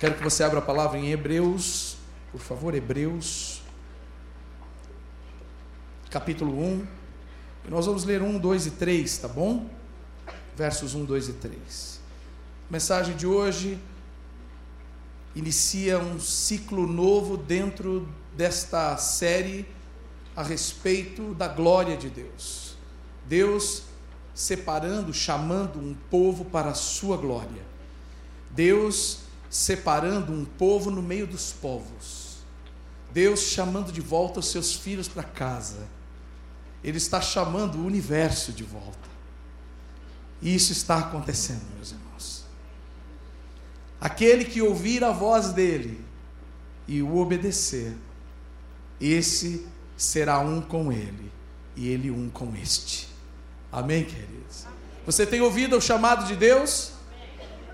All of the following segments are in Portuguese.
Quero que você abra a palavra em Hebreus, por favor, Hebreus, capítulo 1. E nós vamos ler 1, 2 e 3, tá bom? Versos 1, 2 e 3. A mensagem de hoje inicia um ciclo novo dentro desta série a respeito da glória de Deus. Deus separando, chamando um povo para a sua glória. Deus separando um povo no meio dos povos. Deus chamando de volta os seus filhos para casa. Ele está chamando o universo de volta. E isso está acontecendo, meus irmãos. Aquele que ouvir a voz dele e o obedecer, esse será um com ele, e ele um com este. Amém, queridos? Você tem ouvido o chamado de Deus?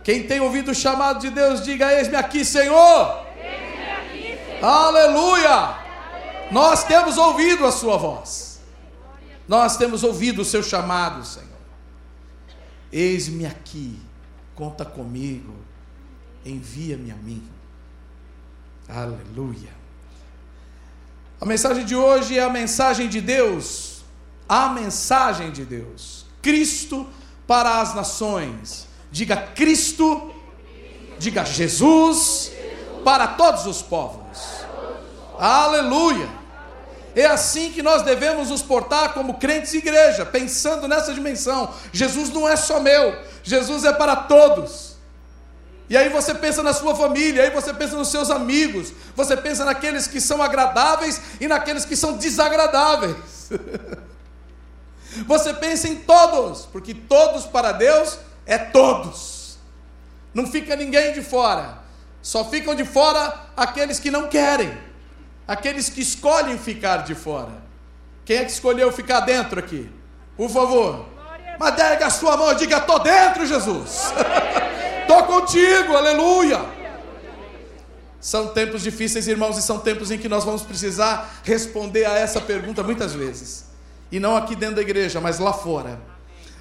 Quem tem ouvido o chamado de Deus, diga: Eis-me aqui, Senhor. Eis-me aqui, Senhor. Aleluia. Nós temos ouvido a Sua voz. Nós temos ouvido o seu chamado, Senhor. Eis-me aqui, conta comigo, envia-me a mim. Aleluia. A mensagem de hoje é a mensagem de Deus, a mensagem de Deus. Cristo para as nações Diga Cristo, diga Jesus, para todos os povos. Aleluia. É assim que nós devemos nos portar como crentes e igreja, pensando nessa dimensão. Jesus não é só meu, Jesus é para todos. E aí você pensa na sua família, aí você pensa nos seus amigos, você pensa naqueles que são agradáveis e naqueles que são desagradáveis. você pensa em todos, porque todos para Deus é todos. Não fica ninguém de fora. Só ficam de fora aqueles que não querem, aqueles que escolhem ficar de fora. Quem é que escolheu ficar dentro aqui? Por favor. Mas a sua mão e diga: Estou dentro, Jesus. Estou contigo, aleluia. São tempos difíceis, irmãos, e são tempos em que nós vamos precisar responder a essa pergunta muitas vezes. E não aqui dentro da igreja, mas lá fora.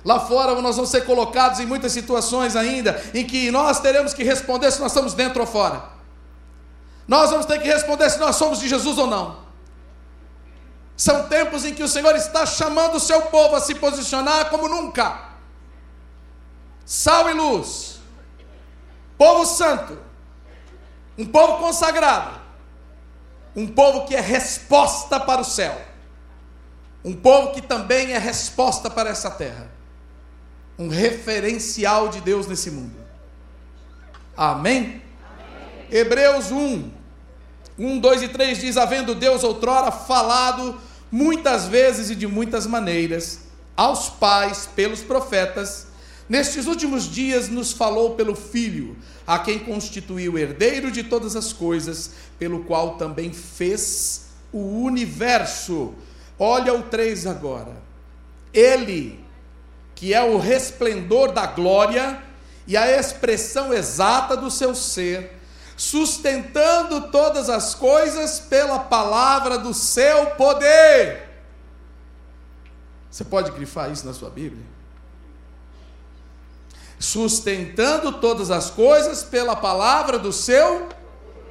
Lá fora nós vamos ser colocados em muitas situações ainda em que nós teremos que responder se nós estamos dentro ou fora. Nós vamos ter que responder se nós somos de Jesus ou não. São tempos em que o Senhor está chamando o seu povo a se posicionar como nunca. Sal e luz. Povo santo. Um povo consagrado. Um povo que é resposta para o céu. Um povo que também é resposta para essa terra um referencial de Deus nesse mundo. Amém? Amém? Hebreus 1, 1, 2 e 3 diz: Havendo Deus outrora falado muitas vezes e de muitas maneiras aos pais pelos profetas, nestes últimos dias nos falou pelo Filho, a quem constituiu herdeiro de todas as coisas, pelo qual também fez o universo. Olha o 3 agora. Ele que é o resplendor da glória e a expressão exata do seu ser, sustentando todas as coisas pela palavra do seu poder. Você pode grifar isso na sua Bíblia? Sustentando todas as coisas pela palavra do seu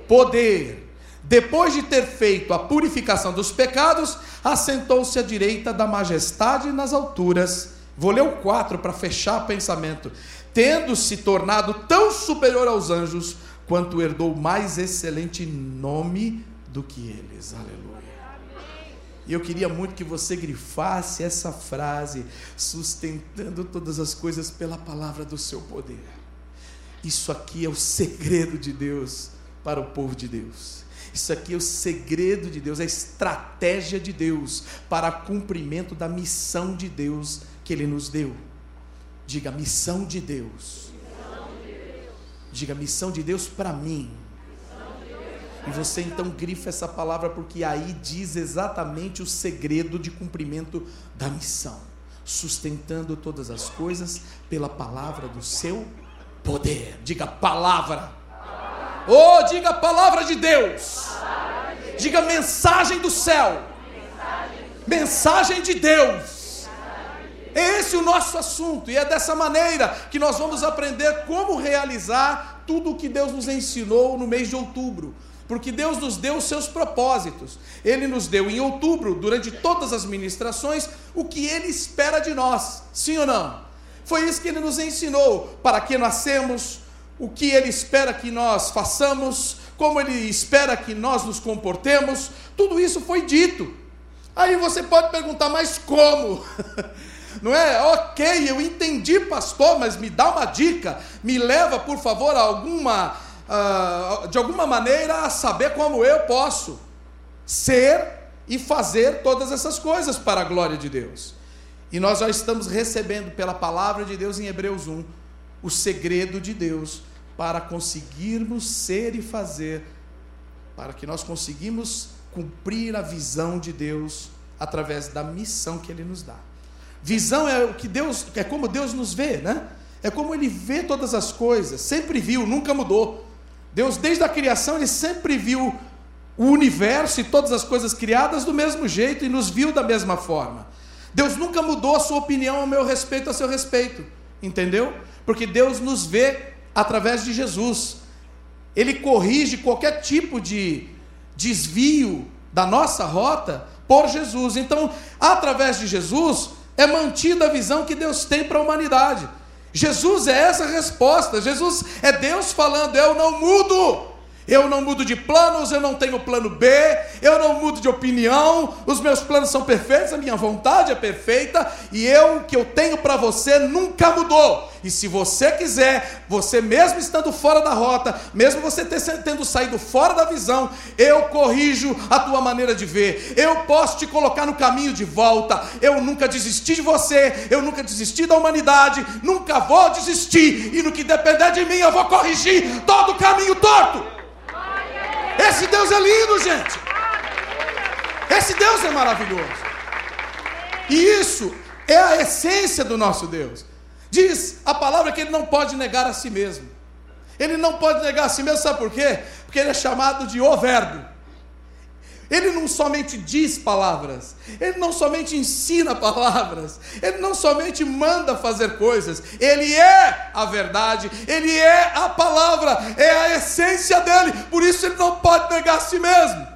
poder. Depois de ter feito a purificação dos pecados, assentou-se à direita da majestade nas alturas Vou ler o 4 para fechar o pensamento. Tendo se tornado tão superior aos anjos, quanto herdou mais excelente nome do que eles. Aleluia. E eu queria muito que você grifasse essa frase, sustentando todas as coisas pela palavra do seu poder. Isso aqui é o segredo de Deus para o povo de Deus. Isso aqui é o segredo de Deus, a estratégia de Deus para cumprimento da missão de Deus Ele nos deu. Diga missão de Deus. Diga missão de Deus para mim. E você então grifa essa palavra porque aí diz exatamente o segredo de cumprimento da missão, sustentando todas as coisas pela palavra do seu poder. Diga palavra. Oh, diga palavra de Deus. Diga mensagem do céu. Mensagem de Deus é esse o nosso assunto, e é dessa maneira que nós vamos aprender como realizar tudo o que Deus nos ensinou no mês de outubro. Porque Deus nos deu os seus propósitos. Ele nos deu em outubro, durante todas as ministrações, o que Ele espera de nós. Sim ou não? Foi isso que Ele nos ensinou. Para que nascemos, o que Ele espera que nós façamos, como Ele espera que nós nos comportemos. Tudo isso foi dito. Aí você pode perguntar, mas como? Não é? Ok, eu entendi, pastor, mas me dá uma dica, me leva, por favor, a alguma, uh, de alguma maneira a saber como eu posso ser e fazer todas essas coisas para a glória de Deus. E nós já estamos recebendo pela palavra de Deus em Hebreus 1 o segredo de Deus para conseguirmos ser e fazer, para que nós conseguimos cumprir a visão de Deus através da missão que Ele nos dá. Visão é o que Deus, é como Deus nos vê, né? É como Ele vê todas as coisas, sempre viu, nunca mudou. Deus, desde a criação, Ele sempre viu o universo e todas as coisas criadas do mesmo jeito e nos viu da mesma forma. Deus nunca mudou a sua opinião ao meu respeito, a seu respeito, entendeu? Porque Deus nos vê através de Jesus. Ele corrige qualquer tipo de desvio da nossa rota por Jesus. Então, através de Jesus, é mantida a visão que Deus tem para a humanidade. Jesus é essa resposta. Jesus é Deus falando: Eu não mudo. Eu não mudo de planos, eu não tenho plano B, eu não mudo de opinião, os meus planos são perfeitos, a minha vontade é perfeita e eu o que eu tenho para você nunca mudou. E se você quiser, você mesmo estando fora da rota, mesmo você tendo saído fora da visão, eu corrijo a tua maneira de ver. Eu posso te colocar no caminho de volta. Eu nunca desisti de você, eu nunca desisti da humanidade, nunca vou desistir. E no que depender de mim, eu vou corrigir todo o caminho torto. Esse Deus é lindo, gente. Esse Deus é maravilhoso. E isso é a essência do nosso Deus. Diz a palavra que ele não pode negar a si mesmo. Ele não pode negar a si mesmo, sabe por quê? Porque ele é chamado de o Verbo. Ele não somente diz palavras, ele não somente ensina palavras, ele não somente manda fazer coisas, ele é a verdade, ele é a palavra, é a essência dele, por isso ele não pode negar a si mesmo.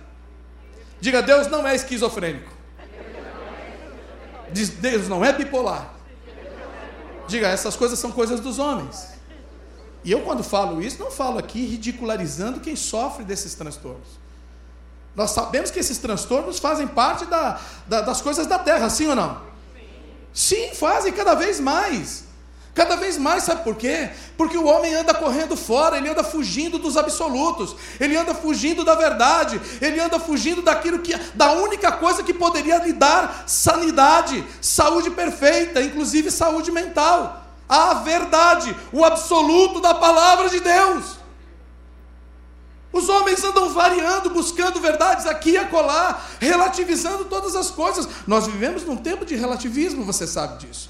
Diga, Deus não é esquizofrênico. Diz, Deus não é bipolar. Diga, essas coisas são coisas dos homens. E eu, quando falo isso, não falo aqui ridicularizando quem sofre desses transtornos. Nós sabemos que esses transtornos fazem parte da, da, das coisas da terra, sim ou não? Sim, fazem cada vez mais. Cada vez mais, sabe por quê? Porque o homem anda correndo fora, ele anda fugindo dos absolutos, ele anda fugindo da verdade, ele anda fugindo daquilo que, da única coisa que poderia lhe dar sanidade, saúde perfeita, inclusive saúde mental. A verdade, o absoluto da palavra de Deus. Os homens andam variando, buscando verdades aqui e acolá, relativizando todas as coisas. Nós vivemos num tempo de relativismo, você sabe disso.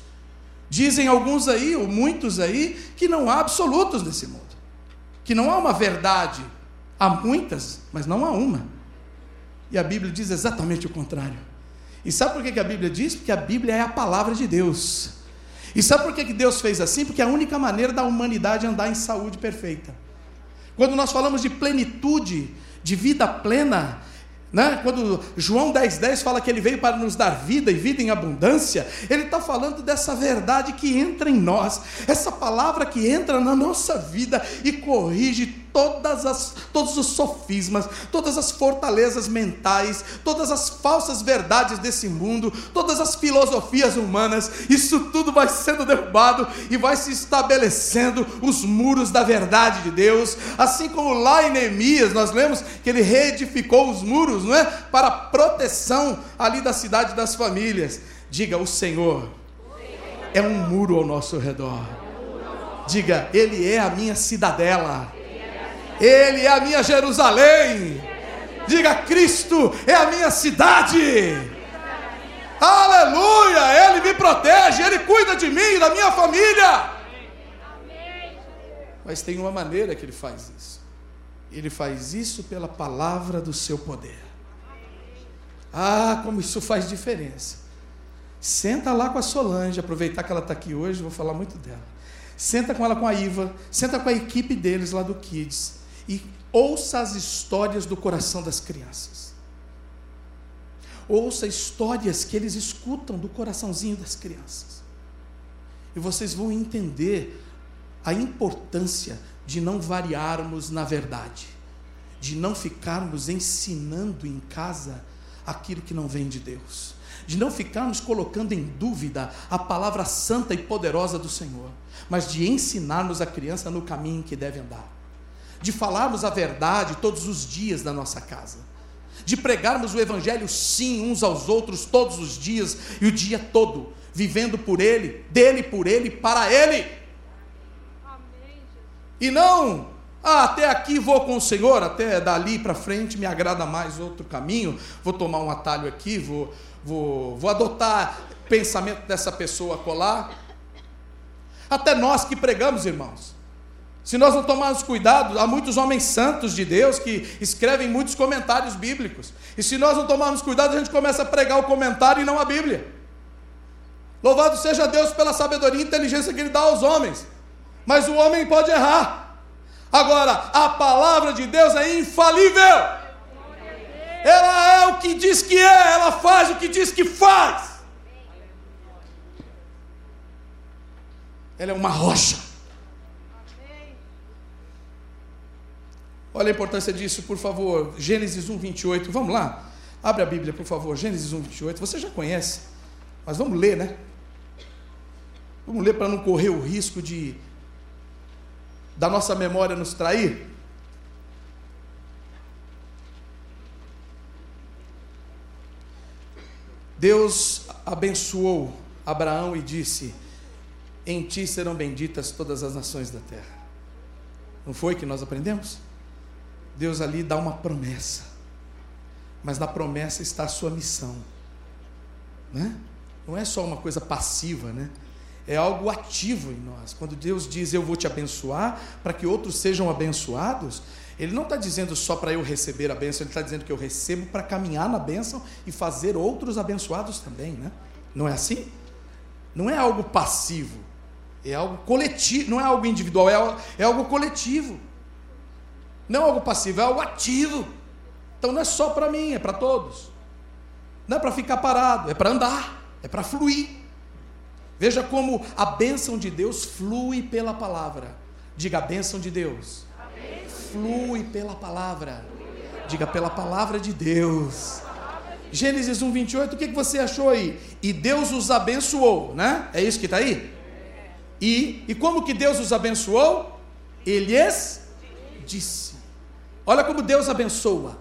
Dizem alguns aí, ou muitos aí, que não há absolutos nesse mundo. Que não há uma verdade. Há muitas, mas não há uma. E a Bíblia diz exatamente o contrário. E sabe por que a Bíblia diz? Porque a Bíblia é a palavra de Deus. E sabe por que Deus fez assim? Porque é a única maneira da humanidade andar em saúde perfeita. Quando nós falamos de plenitude, de vida plena, né? Quando João 10,10 10 fala que ele veio para nos dar vida e vida em abundância, ele está falando dessa verdade que entra em nós, essa palavra que entra na nossa vida e corrige todas as, todos os sofismas, todas as fortalezas mentais, todas as falsas verdades desse mundo, todas as filosofias humanas, isso tudo vai sendo derrubado e vai se estabelecendo os muros da verdade de Deus, assim como lá em Neemias nós lemos que ele reedificou os muros, não é? Para proteção ali da cidade das famílias. Diga, o Senhor é um muro ao nosso redor. Diga, Ele é a minha cidadela. Ele é a minha Jerusalém. Diga, Cristo é a minha cidade. Aleluia! Ele me protege, Ele cuida de mim e da minha família. Mas tem uma maneira que Ele faz isso. Ele faz isso pela palavra do seu poder. Ah, como isso faz diferença. Senta lá com a Solange, aproveitar que ela está aqui hoje, vou falar muito dela. Senta com ela com a Iva, senta com a equipe deles lá do Kids e ouça as histórias do coração das crianças. Ouça histórias que eles escutam do coraçãozinho das crianças. E vocês vão entender a importância de não variarmos na verdade, de não ficarmos ensinando em casa aquilo que não vem de Deus, de não ficarmos colocando em dúvida a palavra santa e poderosa do Senhor, mas de ensinarmos a criança no caminho que deve andar, de falarmos a verdade todos os dias na nossa casa, de pregarmos o Evangelho sim uns aos outros todos os dias e o dia todo, vivendo por Ele, dele por Ele, para Ele. E não, ah, até aqui vou com o Senhor, até dali para frente me agrada mais outro caminho, vou tomar um atalho aqui, vou, vou, vou adotar pensamento dessa pessoa colar. Até nós que pregamos, irmãos. Se nós não tomarmos cuidado, há muitos homens santos de Deus que escrevem muitos comentários bíblicos. E se nós não tomarmos cuidado, a gente começa a pregar o comentário e não a Bíblia. Louvado seja Deus pela sabedoria e inteligência que Ele dá aos homens. Mas o homem pode errar. Agora, a palavra de Deus é infalível. Ela é o que diz que é, ela faz o que diz que faz. Ela é uma rocha. Olha a importância disso, por favor. Gênesis 1, 28. Vamos lá. Abre a Bíblia, por favor. Gênesis 1, 28. Você já conhece, mas vamos ler, né? Vamos ler para não correr o risco de da nossa memória nos trair. Deus abençoou Abraão e disse: Em ti serão benditas todas as nações da terra. Não foi que nós aprendemos? Deus ali dá uma promessa, mas na promessa está a sua missão, né? Não é só uma coisa passiva, né? É algo ativo em nós. Quando Deus diz eu vou te abençoar para que outros sejam abençoados, Ele não está dizendo só para eu receber a bênção, Ele está dizendo que eu recebo para caminhar na bênção e fazer outros abençoados também, né? Não é assim? Não é algo passivo, é algo coletivo, não é algo individual, é, é algo coletivo. Não é algo passivo, é algo ativo. Então não é só para mim, é para todos. Não é para ficar parado, é para andar, é para fluir. Veja como a bênção de Deus flui pela palavra. Diga a bênção de Deus. Flui pela palavra. Diga pela palavra de Deus. Gênesis 1, 28, o que você achou aí? E Deus os abençoou, né? É isso que está aí? E, e como que Deus os abençoou? Ele disse. Olha como Deus abençoa.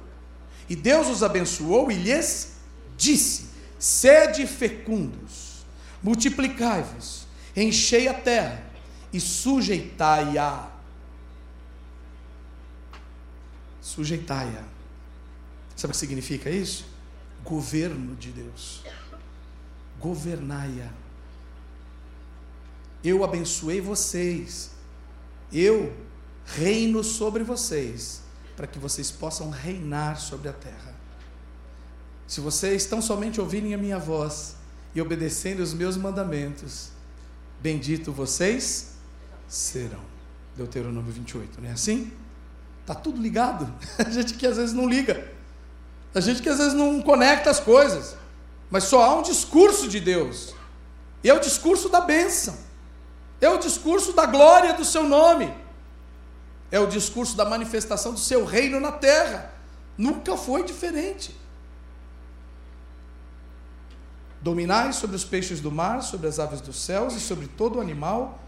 E Deus os abençoou e lhes disse: sede fecundos, multiplicai-vos, enchei a terra e sujeitai-a. Sujeitai-a. Sabe o que significa isso? Governo de Deus. Governai-a. Eu abençoei vocês. Eu reino sobre vocês para que vocês possam reinar sobre a terra. Se vocês estão somente ouvirem a minha voz e obedecendo os meus mandamentos, bendito vocês serão. Deuteronômio 28, não é assim? Está tudo ligado. A gente que às vezes não liga. A gente que às vezes não conecta as coisas. Mas só há um discurso de Deus. E é o discurso da bênção. É o discurso da glória do seu nome é o discurso da manifestação do seu reino na terra. Nunca foi diferente. Dominai sobre os peixes do mar, sobre as aves dos céus e sobre todo animal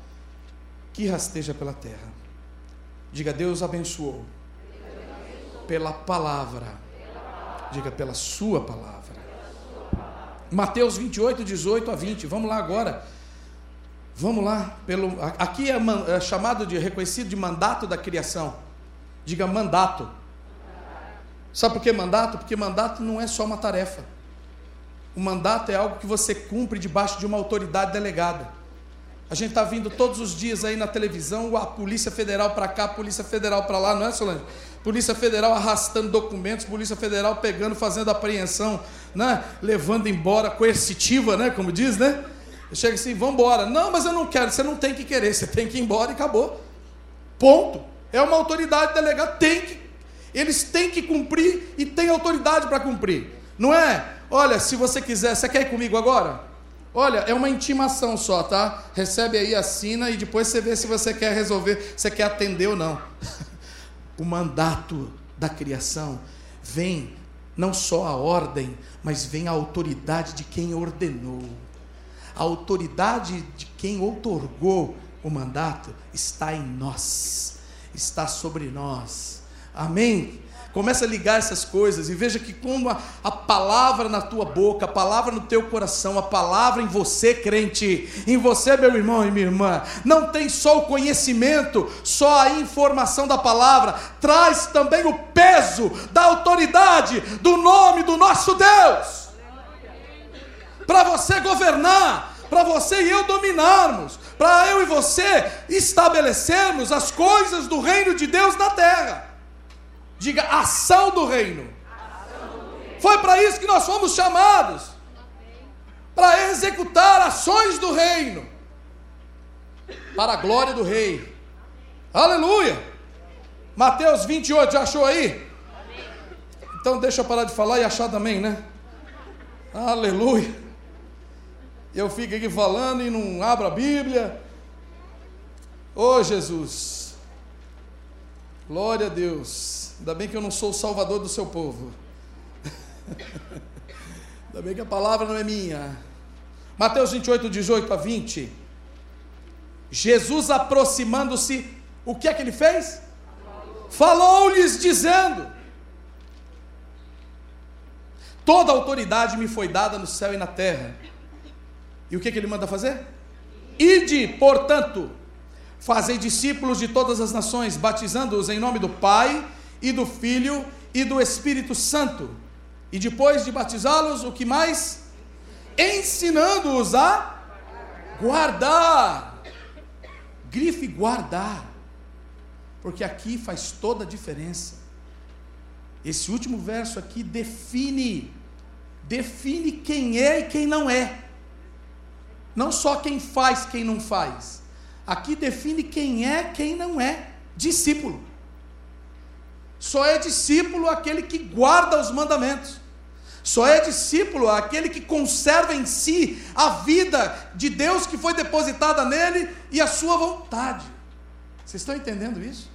que rasteja pela terra. Diga, Deus abençoou. Pela palavra. Diga, pela sua palavra. Mateus 28, 18 a 20. Vamos lá agora. Vamos lá, pelo, aqui é, é, chamado de reconhecido de mandato da criação. Diga mandato. Sabe por que mandato? Porque mandato não é só uma tarefa. O mandato é algo que você cumpre debaixo de uma autoridade delegada. A gente está vindo todos os dias aí na televisão, a Polícia Federal para cá, a Polícia Federal para lá, não é, Solange? Polícia Federal arrastando documentos, Polícia Federal pegando, fazendo apreensão, né? levando embora, coercitiva, né? como diz, né? Chega assim, vamos embora. Não, mas eu não quero. Você não tem que querer, você tem que ir embora e acabou. Ponto. É uma autoridade delegada, tem que, eles têm que cumprir e têm autoridade para cumprir. Não é? Olha, se você quiser, você quer ir comigo agora? Olha, é uma intimação só, tá? Recebe aí, assina e depois você vê se você quer resolver, se quer atender ou não. o mandato da criação vem não só a ordem, mas vem a autoridade de quem ordenou. A autoridade de quem outorgou o mandato está em nós, está sobre nós. Amém? Começa a ligar essas coisas e veja que como a, a, palavra na tua boca, a palavra no teu coração, a palavra em você, crente, em você, meu irmão e minha irmã, não tem só o conhecimento, só a informação da palavra, traz também o peso da autoridade do nome do nosso Deus. Para você governar, para você e eu dominarmos, para eu e você estabelecermos as coisas do reino de Deus na terra. Diga ação do reino. Foi para isso que nós fomos chamados para executar ações do reino, para a glória do Rei. Aleluia! Mateus 28, já achou aí? Então deixa eu parar de falar e achar também, né? Aleluia! Eu fico aqui falando e não abro a Bíblia. Ô oh, Jesus! Glória a Deus! Ainda bem que eu não sou o salvador do seu povo. Ainda bem que a palavra não é minha. Mateus 28, 18 a 20. Jesus aproximando-se, o que é que ele fez? Falou-lhes dizendo: Toda autoridade me foi dada no céu e na terra. E o que, que ele manda fazer? Ide, portanto, fazei discípulos de todas as nações, batizando-os em nome do Pai e do Filho e do Espírito Santo. E depois de batizá-los, o que mais? Ensinando-os a guardar. Grife guardar. Porque aqui faz toda a diferença. Esse último verso aqui define define quem é e quem não é. Não só quem faz, quem não faz. Aqui define quem é, quem não é. Discípulo. Só é discípulo aquele que guarda os mandamentos. Só é discípulo aquele que conserva em si a vida de Deus que foi depositada nele e a sua vontade. Vocês estão entendendo isso?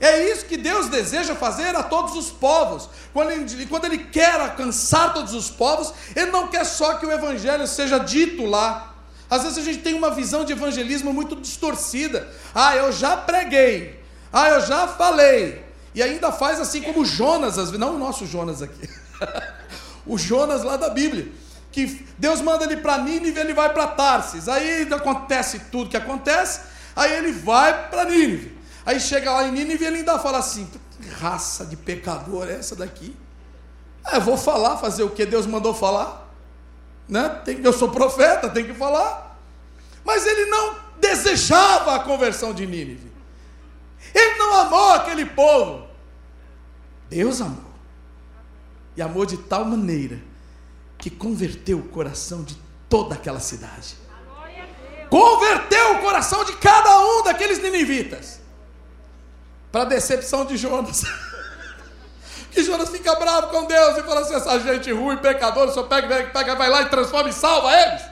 É isso que Deus deseja fazer a todos os povos. Quando ele, quando ele quer alcançar todos os povos, Ele não quer só que o Evangelho seja dito lá. Às vezes a gente tem uma visão de evangelismo muito distorcida. Ah, eu já preguei. Ah, eu já falei. E ainda faz assim como Jonas, não o nosso Jonas aqui, o Jonas lá da Bíblia, que Deus manda ele para Nínive, ele vai para Tarsis. Aí acontece tudo que acontece, aí ele vai para Nínive. Aí chega lá em Nínive e ele ainda fala assim: que raça de pecador é essa daqui? Ah, eu vou falar, fazer o que Deus mandou falar. Né? Tem, eu sou profeta, tem que falar. Mas ele não desejava a conversão de Nínive. Ele não amou aquele povo. Deus amou. E amou de tal maneira que converteu o coração de toda aquela cidade. Converteu o coração de cada um daqueles ninivitas. Para decepção de Jonas. que Jonas fica bravo com Deus e fala assim: essa gente ruim, pecador, só pega, pega, vai lá e transforma e salva eles.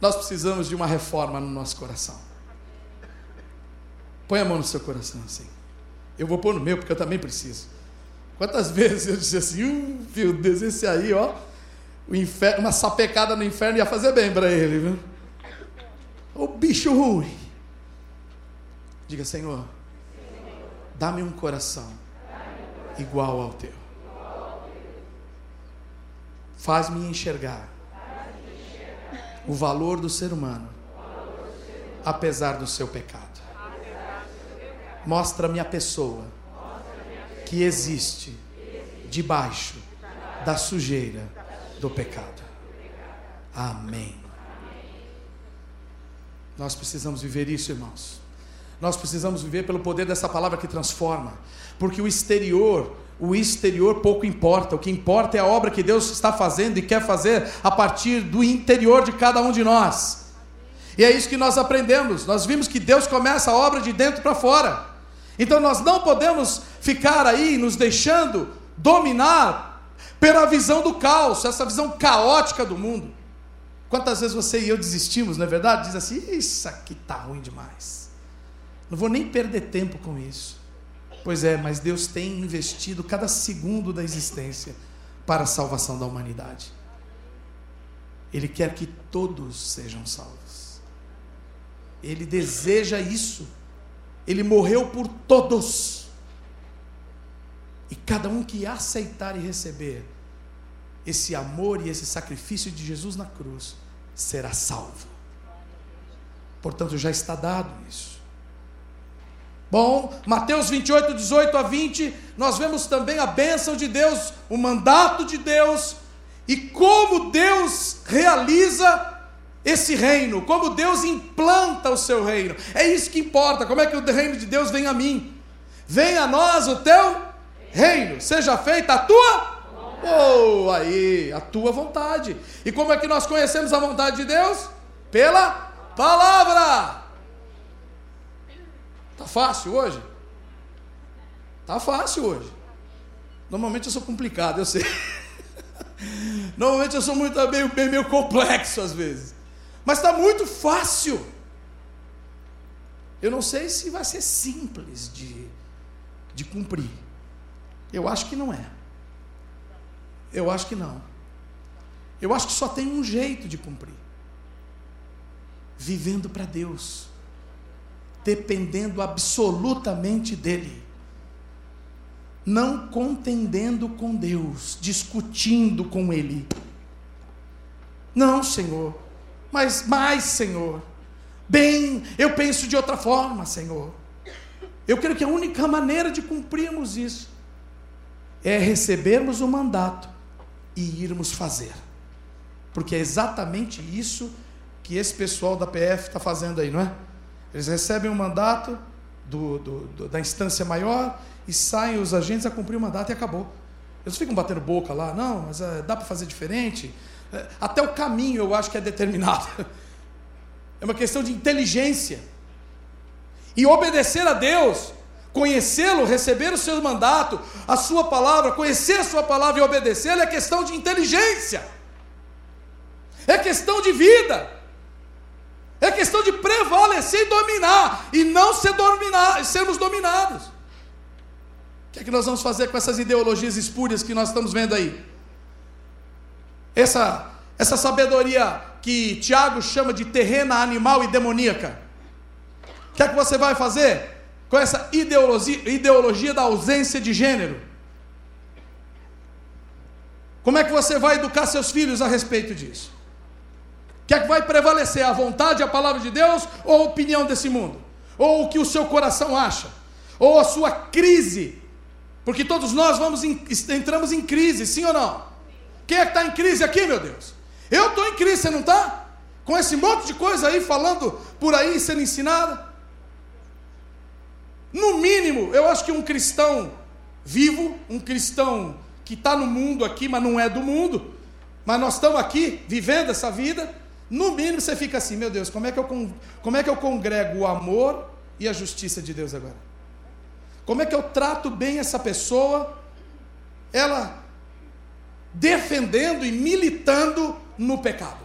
Nós precisamos de uma reforma no nosso coração. Põe a mão no seu coração assim. Eu vou pôr no meu, porque eu também preciso. Quantas vezes eu disse assim, uh, meu Deus, esse aí, ó, inferno, uma sapecada no inferno ia fazer bem para ele, viu? O bicho ruim. Diga, Senhor, dá-me um coração igual ao teu. Faz-me enxergar o valor do ser humano, apesar do seu pecado. Mostra-me a pessoa que existe debaixo da sujeira do pecado. Amém. Nós precisamos viver isso, irmãos. Nós precisamos viver pelo poder dessa palavra que transforma, porque o exterior o exterior pouco importa. O que importa é a obra que Deus está fazendo e quer fazer a partir do interior de cada um de nós. E é isso que nós aprendemos. Nós vimos que Deus começa a obra de dentro para fora. Então nós não podemos ficar aí nos deixando dominar pela visão do caos, essa visão caótica do mundo. Quantas vezes você e eu desistimos, não é verdade? Diz assim: Isso aqui está ruim demais. Não vou nem perder tempo com isso. Pois é, mas Deus tem investido cada segundo da existência para a salvação da humanidade. Ele quer que todos sejam salvos. Ele deseja isso. Ele morreu por todos. E cada um que aceitar e receber esse amor e esse sacrifício de Jesus na cruz será salvo. Portanto, já está dado isso. Bom, Mateus 28, 18 a 20, nós vemos também a bênção de Deus, o mandato de Deus e como Deus realiza esse reino, como Deus implanta o seu reino. É isso que importa. Como é que o reino de Deus vem a mim? Venha a nós o teu reino, seja feita a tua Oh, aí, a tua vontade. E como é que nós conhecemos a vontade de Deus? Pela palavra. Tá fácil hoje? Tá fácil hoje. Normalmente eu sou complicado, eu sei. Normalmente eu sou muito meio, meio, meio complexo às vezes. Mas está muito fácil. Eu não sei se vai ser simples de, de cumprir. Eu acho que não é. Eu acho que não. Eu acho que só tem um jeito de cumprir: vivendo para Deus, dependendo absolutamente dEle, não contendendo com Deus, discutindo com Ele. Não, Senhor, mas mais, Senhor. Bem, eu penso de outra forma, Senhor. Eu creio que a única maneira de cumprirmos isso é recebermos o mandato e irmos fazer. Porque é exatamente isso que esse pessoal da PF está fazendo aí, não é? Eles recebem um mandato do, do, do, da instância maior e saem os agentes a cumprir o mandato e acabou. Eles ficam batendo boca lá, não, mas é, dá para fazer diferente. É, até o caminho eu acho que é determinado. É uma questão de inteligência. E obedecer a Deus Conhecê-lo, receber o seu mandato, a sua palavra, conhecer a sua palavra e obedecê-la é questão de inteligência, é questão de vida, é questão de prevalecer e dominar, e não ser dominar, sermos dominados. O que é que nós vamos fazer com essas ideologias espúrias que nós estamos vendo aí? Essa, essa sabedoria que Tiago chama de terrena, animal e demoníaca. O que é que você vai fazer? com essa ideologia, ideologia da ausência de gênero? Como é que você vai educar seus filhos a respeito disso? Que é que vai prevalecer? A vontade, a palavra de Deus ou a opinião desse mundo? Ou o que o seu coração acha? Ou a sua crise? Porque todos nós vamos em, entramos em crise, sim ou não? Quem é que está em crise aqui, meu Deus? Eu estou em crise, você não está? Com esse monte de coisa aí falando por aí, sendo ensinada. No mínimo, eu acho que um cristão vivo, um cristão que está no mundo aqui, mas não é do mundo, mas nós estamos aqui vivendo essa vida, no mínimo você fica assim, meu Deus, como é que eu, como é que eu congrego o amor e a justiça de Deus agora? Como é que eu trato bem essa pessoa, ela defendendo e militando no pecado?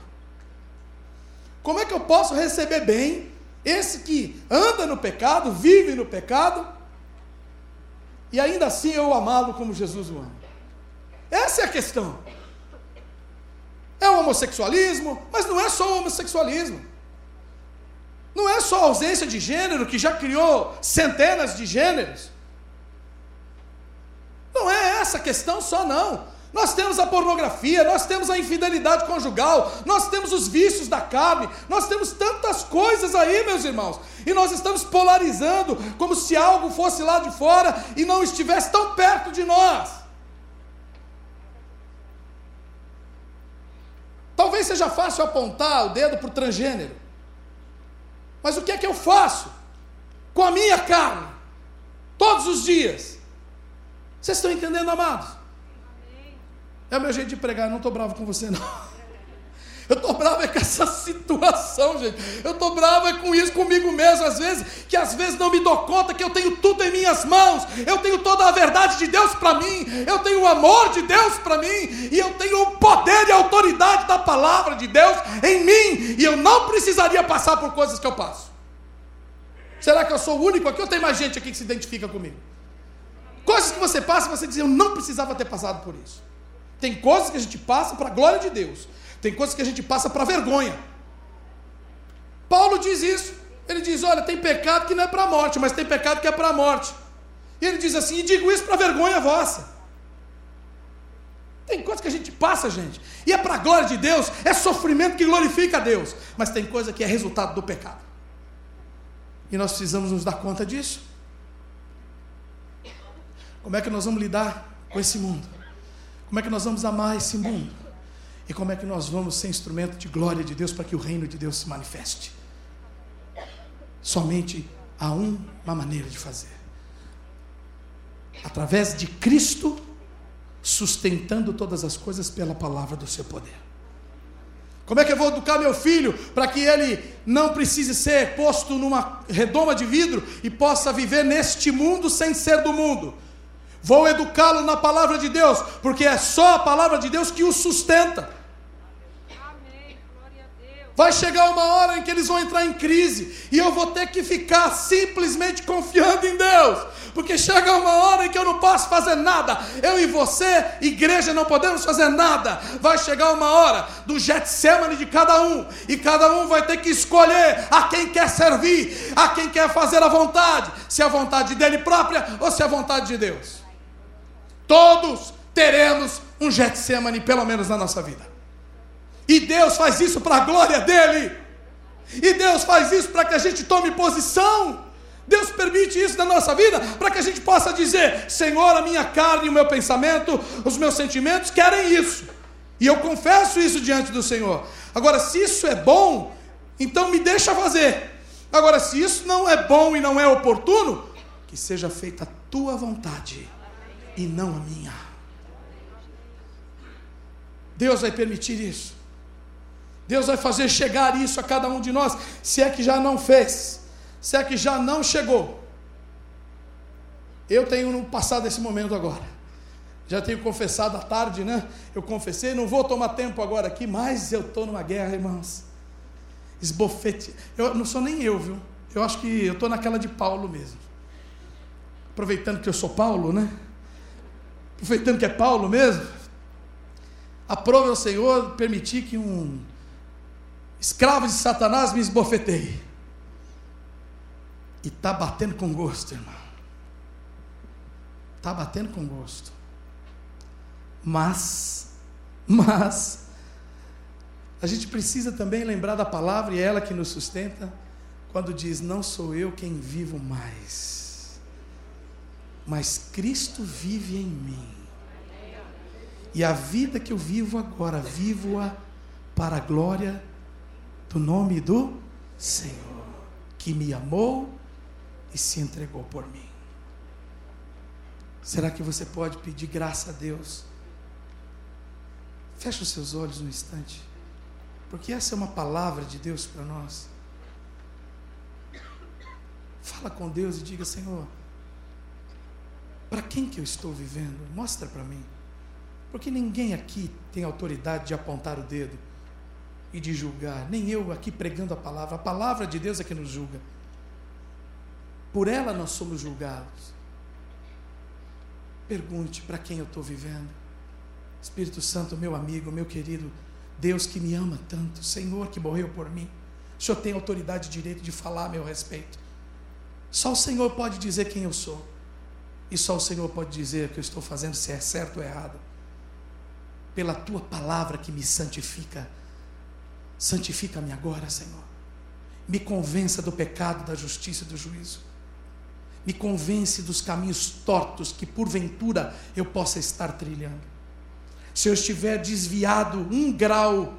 Como é que eu posso receber bem esse que anda no pecado, vive no pecado, e ainda assim eu amá-lo como Jesus o ama. Essa é a questão. É o homossexualismo, mas não é só o homossexualismo. Não é só a ausência de gênero, que já criou centenas de gêneros. Não é essa questão só, não. Nós temos a pornografia, nós temos a infidelidade conjugal, nós temos os vícios da carne, nós temos tantas coisas aí, meus irmãos, e nós estamos polarizando como se algo fosse lá de fora e não estivesse tão perto de nós. Talvez seja fácil apontar o dedo para o transgênero, mas o que é que eu faço com a minha carne, todos os dias? Vocês estão entendendo, amados? É o meu jeito de pregar, não estou bravo com você, não. Eu estou bravo é com essa situação, gente. Eu estou bravo é com isso comigo mesmo, às vezes, que às vezes não me dou conta que eu tenho tudo em minhas mãos. Eu tenho toda a verdade de Deus para mim. Eu tenho o amor de Deus para mim. E eu tenho o poder e a autoridade da palavra de Deus em mim. E eu não precisaria passar por coisas que eu passo. Será que eu sou o único aqui ou tem mais gente aqui que se identifica comigo? Coisas que você passa, você diz, eu não precisava ter passado por isso. Tem coisas que a gente passa para a glória de Deus. Tem coisas que a gente passa para vergonha. Paulo diz isso. Ele diz: olha, tem pecado que não é para a morte, mas tem pecado que é para a morte. E ele diz assim: e digo isso para vergonha vossa. Tem coisas que a gente passa, gente, e é para a glória de Deus, é sofrimento que glorifica a Deus, mas tem coisa que é resultado do pecado. E nós precisamos nos dar conta disso. Como é que nós vamos lidar com esse mundo? Como é que nós vamos amar esse mundo? E como é que nós vamos ser instrumento de glória de Deus para que o reino de Deus se manifeste? Somente há uma maneira de fazer: através de Cristo, sustentando todas as coisas pela palavra do seu poder. Como é que eu vou educar meu filho para que ele não precise ser posto numa redoma de vidro e possa viver neste mundo sem ser do mundo? Vou educá-lo na palavra de Deus, porque é só a palavra de Deus que o sustenta. Vai chegar uma hora em que eles vão entrar em crise e eu vou ter que ficar simplesmente confiando em Deus, porque chega uma hora em que eu não posso fazer nada. Eu e você, igreja, não podemos fazer nada. Vai chegar uma hora do Getsemane de cada um e cada um vai ter que escolher a quem quer servir, a quem quer fazer a vontade, se é a vontade dele própria ou se é a vontade de Deus. Todos teremos um Getsemane, pelo menos na nossa vida. E Deus faz isso para a glória dele. E Deus faz isso para que a gente tome posição. Deus permite isso na nossa vida para que a gente possa dizer: Senhor, a minha carne, o meu pensamento, os meus sentimentos querem isso. E eu confesso isso diante do Senhor. Agora, se isso é bom, então me deixa fazer. Agora, se isso não é bom e não é oportuno, que seja feita a tua vontade e não a minha. Deus vai permitir isso. Deus vai fazer chegar isso a cada um de nós, se é que já não fez, se é que já não chegou. Eu tenho passado esse momento agora. Já tenho confessado à tarde, né? Eu confessei, não vou tomar tempo agora aqui, mas eu estou numa guerra, irmãos. Esbofete. Eu não sou nem eu, viu? Eu acho que eu estou naquela de Paulo mesmo. Aproveitando que eu sou Paulo, né? Aproveitando que é Paulo mesmo. Aprove ao Senhor permitir que um escravo de Satanás, me esbofetei. E está batendo com gosto, irmão. Está batendo com gosto. Mas, mas, a gente precisa também lembrar da palavra, e é ela que nos sustenta, quando diz: Não sou eu quem vivo mais, mas Cristo vive em mim. E a vida que eu vivo agora, vivo-a para a glória do nome do Senhor, que me amou e se entregou por mim. Será que você pode pedir graça a Deus? Feche os seus olhos um instante, porque essa é uma palavra de Deus para nós. Fala com Deus e diga: Senhor, para quem que eu estou vivendo? Mostra para mim. Porque ninguém aqui tem autoridade de apontar o dedo e de julgar, nem eu aqui pregando a palavra, a palavra de Deus é que nos julga. Por ela nós somos julgados. Pergunte para quem eu estou vivendo. Espírito Santo, meu amigo, meu querido, Deus que me ama tanto, Senhor que morreu por mim. O Senhor tem autoridade e direito de falar a meu respeito. Só o Senhor pode dizer quem eu sou. E só o Senhor pode dizer que eu estou fazendo, se é certo ou errado. Pela tua palavra que me santifica Santifica-me agora, Senhor. Me convença do pecado, da justiça e do juízo. Me convence dos caminhos tortos que porventura eu possa estar trilhando. Se eu estiver desviado um grau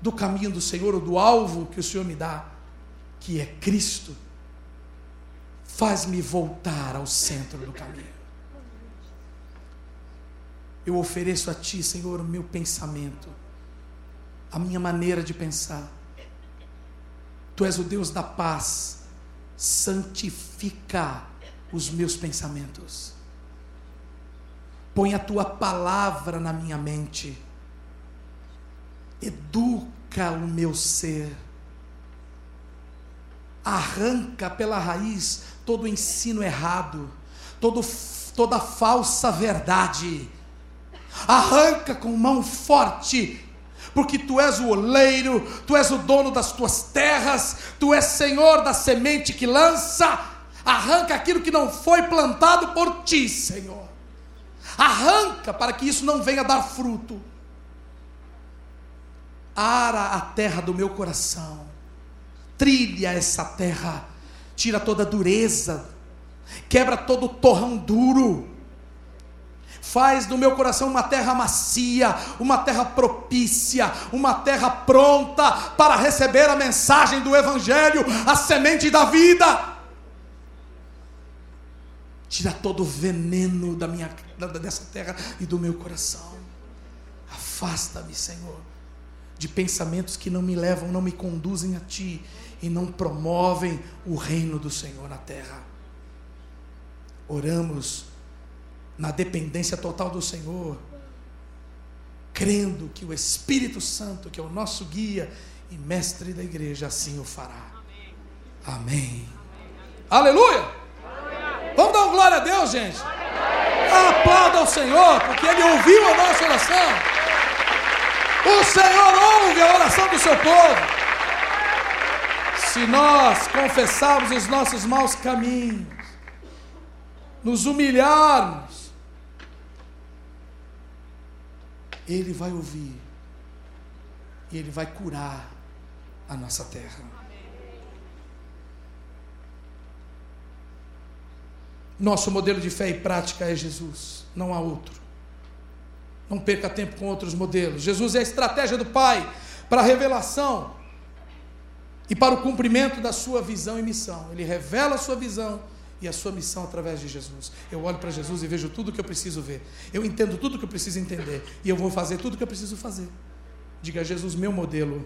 do caminho do Senhor ou do alvo que o Senhor me dá, que é Cristo, faz-me voltar ao centro do caminho. eu ofereço a Ti, Senhor, o meu pensamento, a minha maneira de pensar. Tu és o Deus da paz, santifica os meus pensamentos. Põe a tua palavra na minha mente, educa o meu ser, arranca pela raiz todo ensino errado, todo, toda falsa verdade, arranca com mão forte porque tu és o oleiro, tu és o dono das tuas terras, tu és senhor da semente que lança, arranca aquilo que não foi plantado por ti, Senhor. Arranca para que isso não venha dar fruto. Ara a terra do meu coração, trilha essa terra, tira toda dureza, quebra todo torrão duro Faz do meu coração uma terra macia, uma terra propícia, uma terra pronta para receber a mensagem do Evangelho, a semente da vida. Tira todo o veneno da minha, dessa terra e do meu coração. Afasta-me, Senhor, de pensamentos que não me levam, não me conduzem a Ti e não promovem o reino do Senhor na terra. Oramos na dependência total do Senhor, crendo que o Espírito Santo, que é o nosso guia e mestre da igreja, assim o fará. Amém. Amém. Aleluia! Vamos dar uma glória a Deus, gente. Aplauda ao Senhor, porque Ele ouviu a nossa oração. O Senhor ouve a oração do seu povo. Se nós confessarmos os nossos maus caminhos, nos humilharmos, Ele vai ouvir e Ele vai curar a nossa terra. Nosso modelo de fé e prática é Jesus, não há outro. Não perca tempo com outros modelos. Jesus é a estratégia do Pai para a revelação e para o cumprimento da sua visão e missão. Ele revela a sua visão e a sua missão através de Jesus. Eu olho para Jesus e vejo tudo o que eu preciso ver. Eu entendo tudo o que eu preciso entender. E eu vou fazer tudo o que eu preciso fazer. Diga Jesus, meu modelo.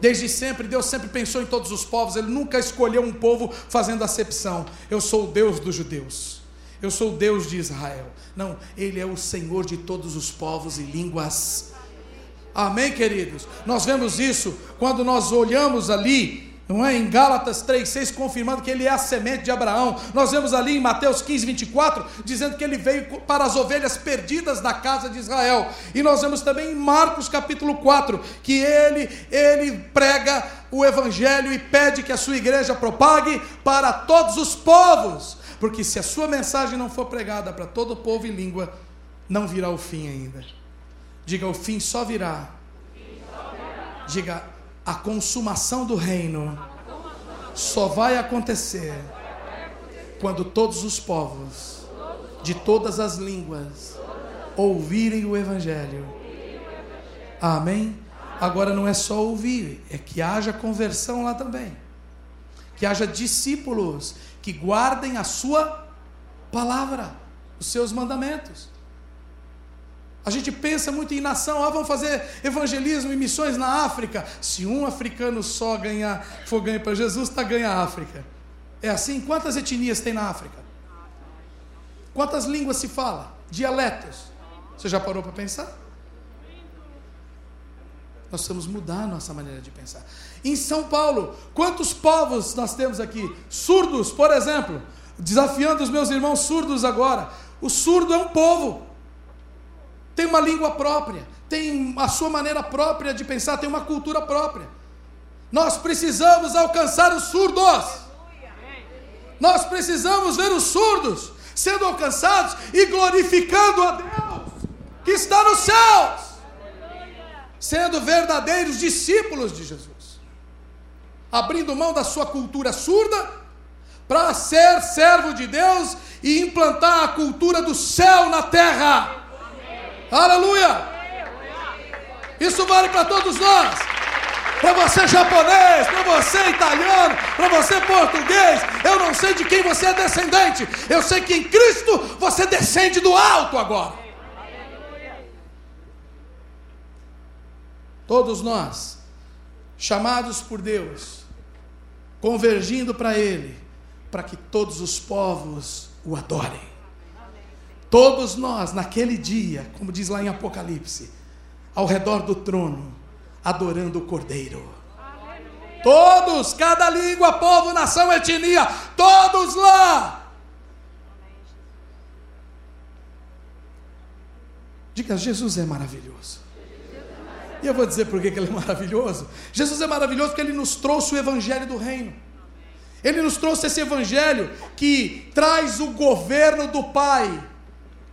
Desde sempre, Deus sempre pensou em todos os povos, Ele nunca escolheu um povo fazendo acepção. Eu sou o Deus dos judeus, eu sou o Deus de Israel. Não, Ele é o Senhor de todos os povos e línguas. Amém, queridos? Nós vemos isso quando nós olhamos ali não é? Em Gálatas 3,6, confirmando que ele é a semente de Abraão. Nós vemos ali em Mateus 15, 24, dizendo que ele veio para as ovelhas perdidas da casa de Israel. E nós vemos também em Marcos capítulo 4, que ele, ele prega o evangelho e pede que a sua igreja propague para todos os povos. Porque se a sua mensagem não for pregada para todo povo e língua, não virá o fim ainda. Diga, o fim só virá. Diga, a consumação do reino só vai acontecer quando todos os povos, de todas as línguas, ouvirem o Evangelho. Amém? Agora não é só ouvir, é que haja conversão lá também. Que haja discípulos que guardem a sua palavra, os seus mandamentos. A gente pensa muito em nação, ah, vamos fazer evangelismo e missões na África. Se um africano só ganhar, for ganho para Jesus, está ganha a África. É assim? Quantas etnias tem na África? Quantas línguas se fala? Dialetos. Você já parou para pensar? Nós precisamos mudar a nossa maneira de pensar. Em São Paulo, quantos povos nós temos aqui? Surdos, por exemplo. Desafiando os meus irmãos surdos agora. O surdo é um povo tem uma língua própria, tem a sua maneira própria de pensar, tem uma cultura própria. Nós precisamos alcançar os surdos. Nós precisamos ver os surdos sendo alcançados e glorificando a Deus que está nos céus, sendo verdadeiros discípulos de Jesus, abrindo mão da sua cultura surda para ser servo de Deus e implantar a cultura do céu na terra. Aleluia! Isso vale para todos nós. Para você japonês, para você italiano, para você português, eu não sei de quem você é descendente. Eu sei que em Cristo você descende do alto agora. Todos nós, chamados por Deus, convergindo para Ele, para que todos os povos o adorem. Todos nós, naquele dia, como diz lá em Apocalipse, ao redor do trono, adorando o Cordeiro. Todos, cada língua, povo, nação, etnia, todos lá. Diga, Jesus é maravilhoso. E eu vou dizer por que ele é maravilhoso. Jesus é maravilhoso porque ele nos trouxe o evangelho do reino. Ele nos trouxe esse evangelho que traz o governo do Pai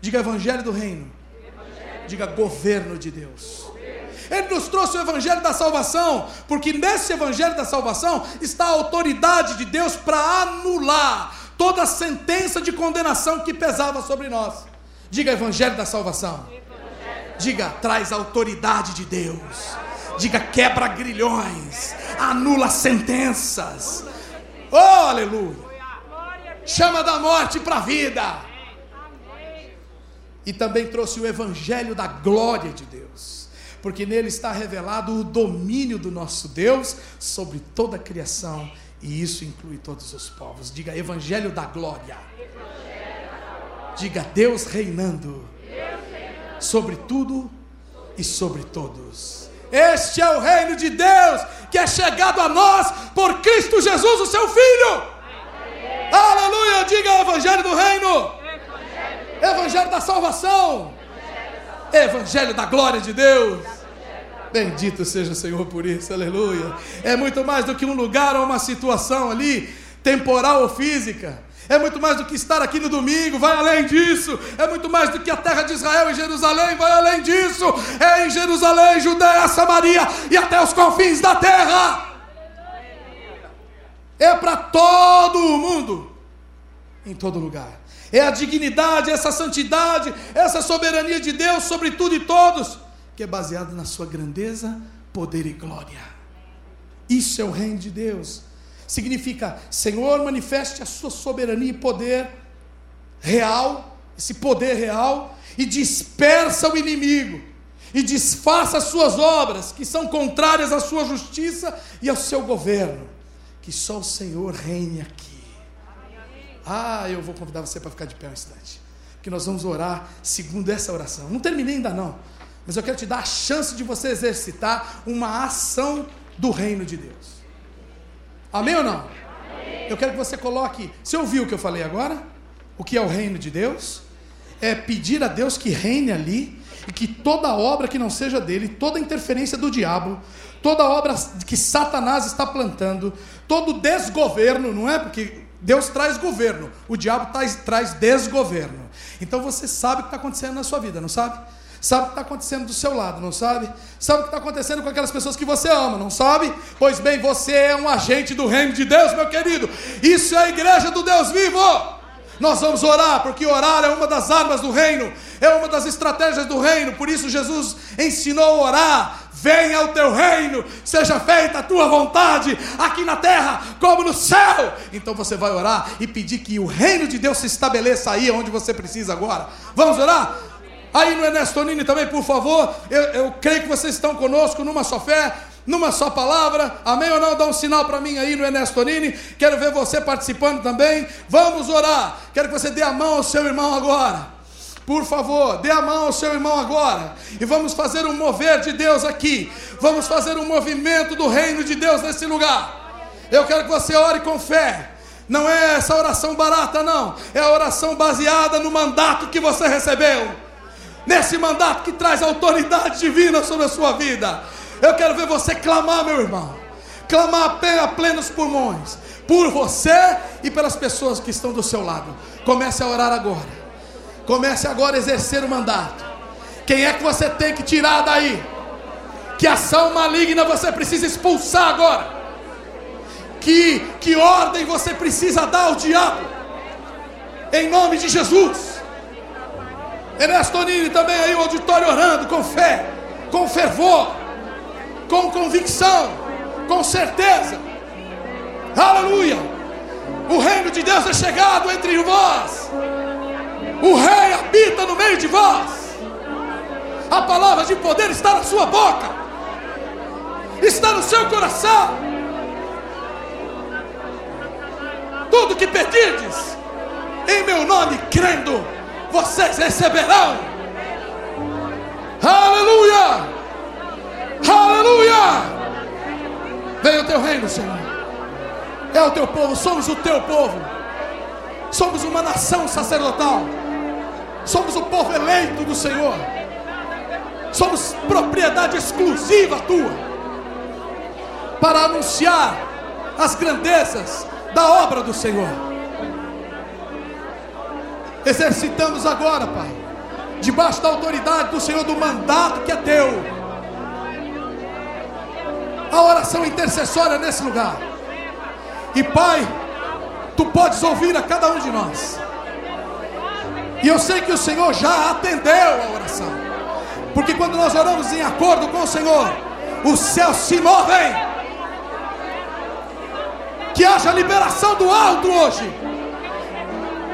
Diga Evangelho do Reino. Evangelho. Diga Governo de Deus. Ele nos trouxe o Evangelho da salvação, porque nesse Evangelho da salvação está a autoridade de Deus para anular toda a sentença de condenação que pesava sobre nós. Diga Evangelho da salvação. Diga, traz a autoridade de Deus. Diga, quebra grilhões, anula sentenças. Oh, aleluia. Chama da morte para a vida e também trouxe o evangelho da glória de Deus, porque nele está revelado o domínio do nosso Deus sobre toda a criação, e isso inclui todos os povos. Diga evangelho da glória. Diga Deus reinando sobre tudo e sobre todos. Este é o reino de Deus que é chegado a nós por Cristo Jesus, o seu Filho. Aleluia! Diga o Evangelho do Reino. Evangelho da salvação. Evangelho da glória de Deus. Bendito seja o Senhor por isso, aleluia. É muito mais do que um lugar ou uma situação ali, temporal ou física. É muito mais do que estar aqui no domingo, vai além disso. É muito mais do que a terra de Israel e Jerusalém, vai além disso. É em Jerusalém, Judéia, Samaria e até os confins da terra. É para todo o mundo, em todo lugar é a dignidade, essa santidade, essa soberania de Deus sobre tudo e todos, que é baseada na sua grandeza, poder e glória. Isso é o reino de Deus. Significa, Senhor, manifeste a sua soberania e poder real, esse poder real, e dispersa o inimigo, e desfaça as suas obras, que são contrárias à sua justiça e ao seu governo. Que só o Senhor reine aqui ah, eu vou convidar você para ficar de pé um instante. Que nós vamos orar segundo essa oração. Não terminei ainda não. Mas eu quero te dar a chance de você exercitar uma ação do reino de Deus. Amém ou não? Amém. Eu quero que você coloque. Você ouviu o que eu falei agora? O que é o reino de Deus? É pedir a Deus que reine ali e que toda obra que não seja dele, toda interferência do diabo, toda obra que Satanás está plantando, todo desgoverno, não é? Porque Deus traz governo, o diabo traz, traz desgoverno. Então você sabe o que está acontecendo na sua vida, não sabe? Sabe o que está acontecendo do seu lado, não sabe? Sabe o que está acontecendo com aquelas pessoas que você ama, não sabe? Pois bem, você é um agente do reino de Deus, meu querido. Isso é a igreja do Deus vivo. Nós vamos orar, porque orar é uma das armas do reino, é uma das estratégias do reino. Por isso Jesus ensinou a orar venha o teu reino, seja feita a tua vontade, aqui na terra como no céu. Então você vai orar e pedir que o reino de Deus se estabeleça aí onde você precisa agora. Vamos orar? Aí no Ernestonini também, por favor, eu, eu creio que vocês estão conosco numa só fé, numa só palavra, amém ou não? Dá um sinal para mim aí no Ernestonini, quero ver você participando também. Vamos orar, quero que você dê a mão ao seu irmão agora. Por favor, dê a mão ao seu irmão agora e vamos fazer um mover de Deus aqui. Vamos fazer um movimento do reino de Deus nesse lugar. Eu quero que você ore com fé. Não é essa oração barata, não. É a oração baseada no mandato que você recebeu. Nesse mandato que traz autoridade divina sobre a sua vida. Eu quero ver você clamar, meu irmão. Clamar a plenos pulmões. Por você e pelas pessoas que estão do seu lado. Comece a orar agora. Comece agora a exercer o mandato. Quem é que você tem que tirar daí? Que ação maligna você precisa expulsar agora? Que, que ordem você precisa dar ao diabo? Em nome de Jesus. Ernestonini também aí, o auditório orando com fé, com fervor, com convicção, com certeza. Aleluia! O reino de Deus é chegado entre vós. O rei habita no meio de vós. A palavra de poder está na sua boca. está no seu coração. Tudo que pedirdes, em meu nome, crendo, vocês receberão. Aleluia! Aleluia! Venha o teu reino, Senhor. É o teu povo, somos o teu povo. Somos uma nação sacerdotal. Somos o povo eleito do Senhor. Somos propriedade exclusiva tua para anunciar as grandezas da obra do Senhor. Exercitamos agora, Pai, debaixo da autoridade do Senhor, do mandato que é teu, a oração intercessória nesse lugar. E Pai, tu podes ouvir a cada um de nós. E eu sei que o Senhor já atendeu a oração. Porque quando nós oramos em acordo com o Senhor, os céus se movem. Que haja liberação do alto hoje.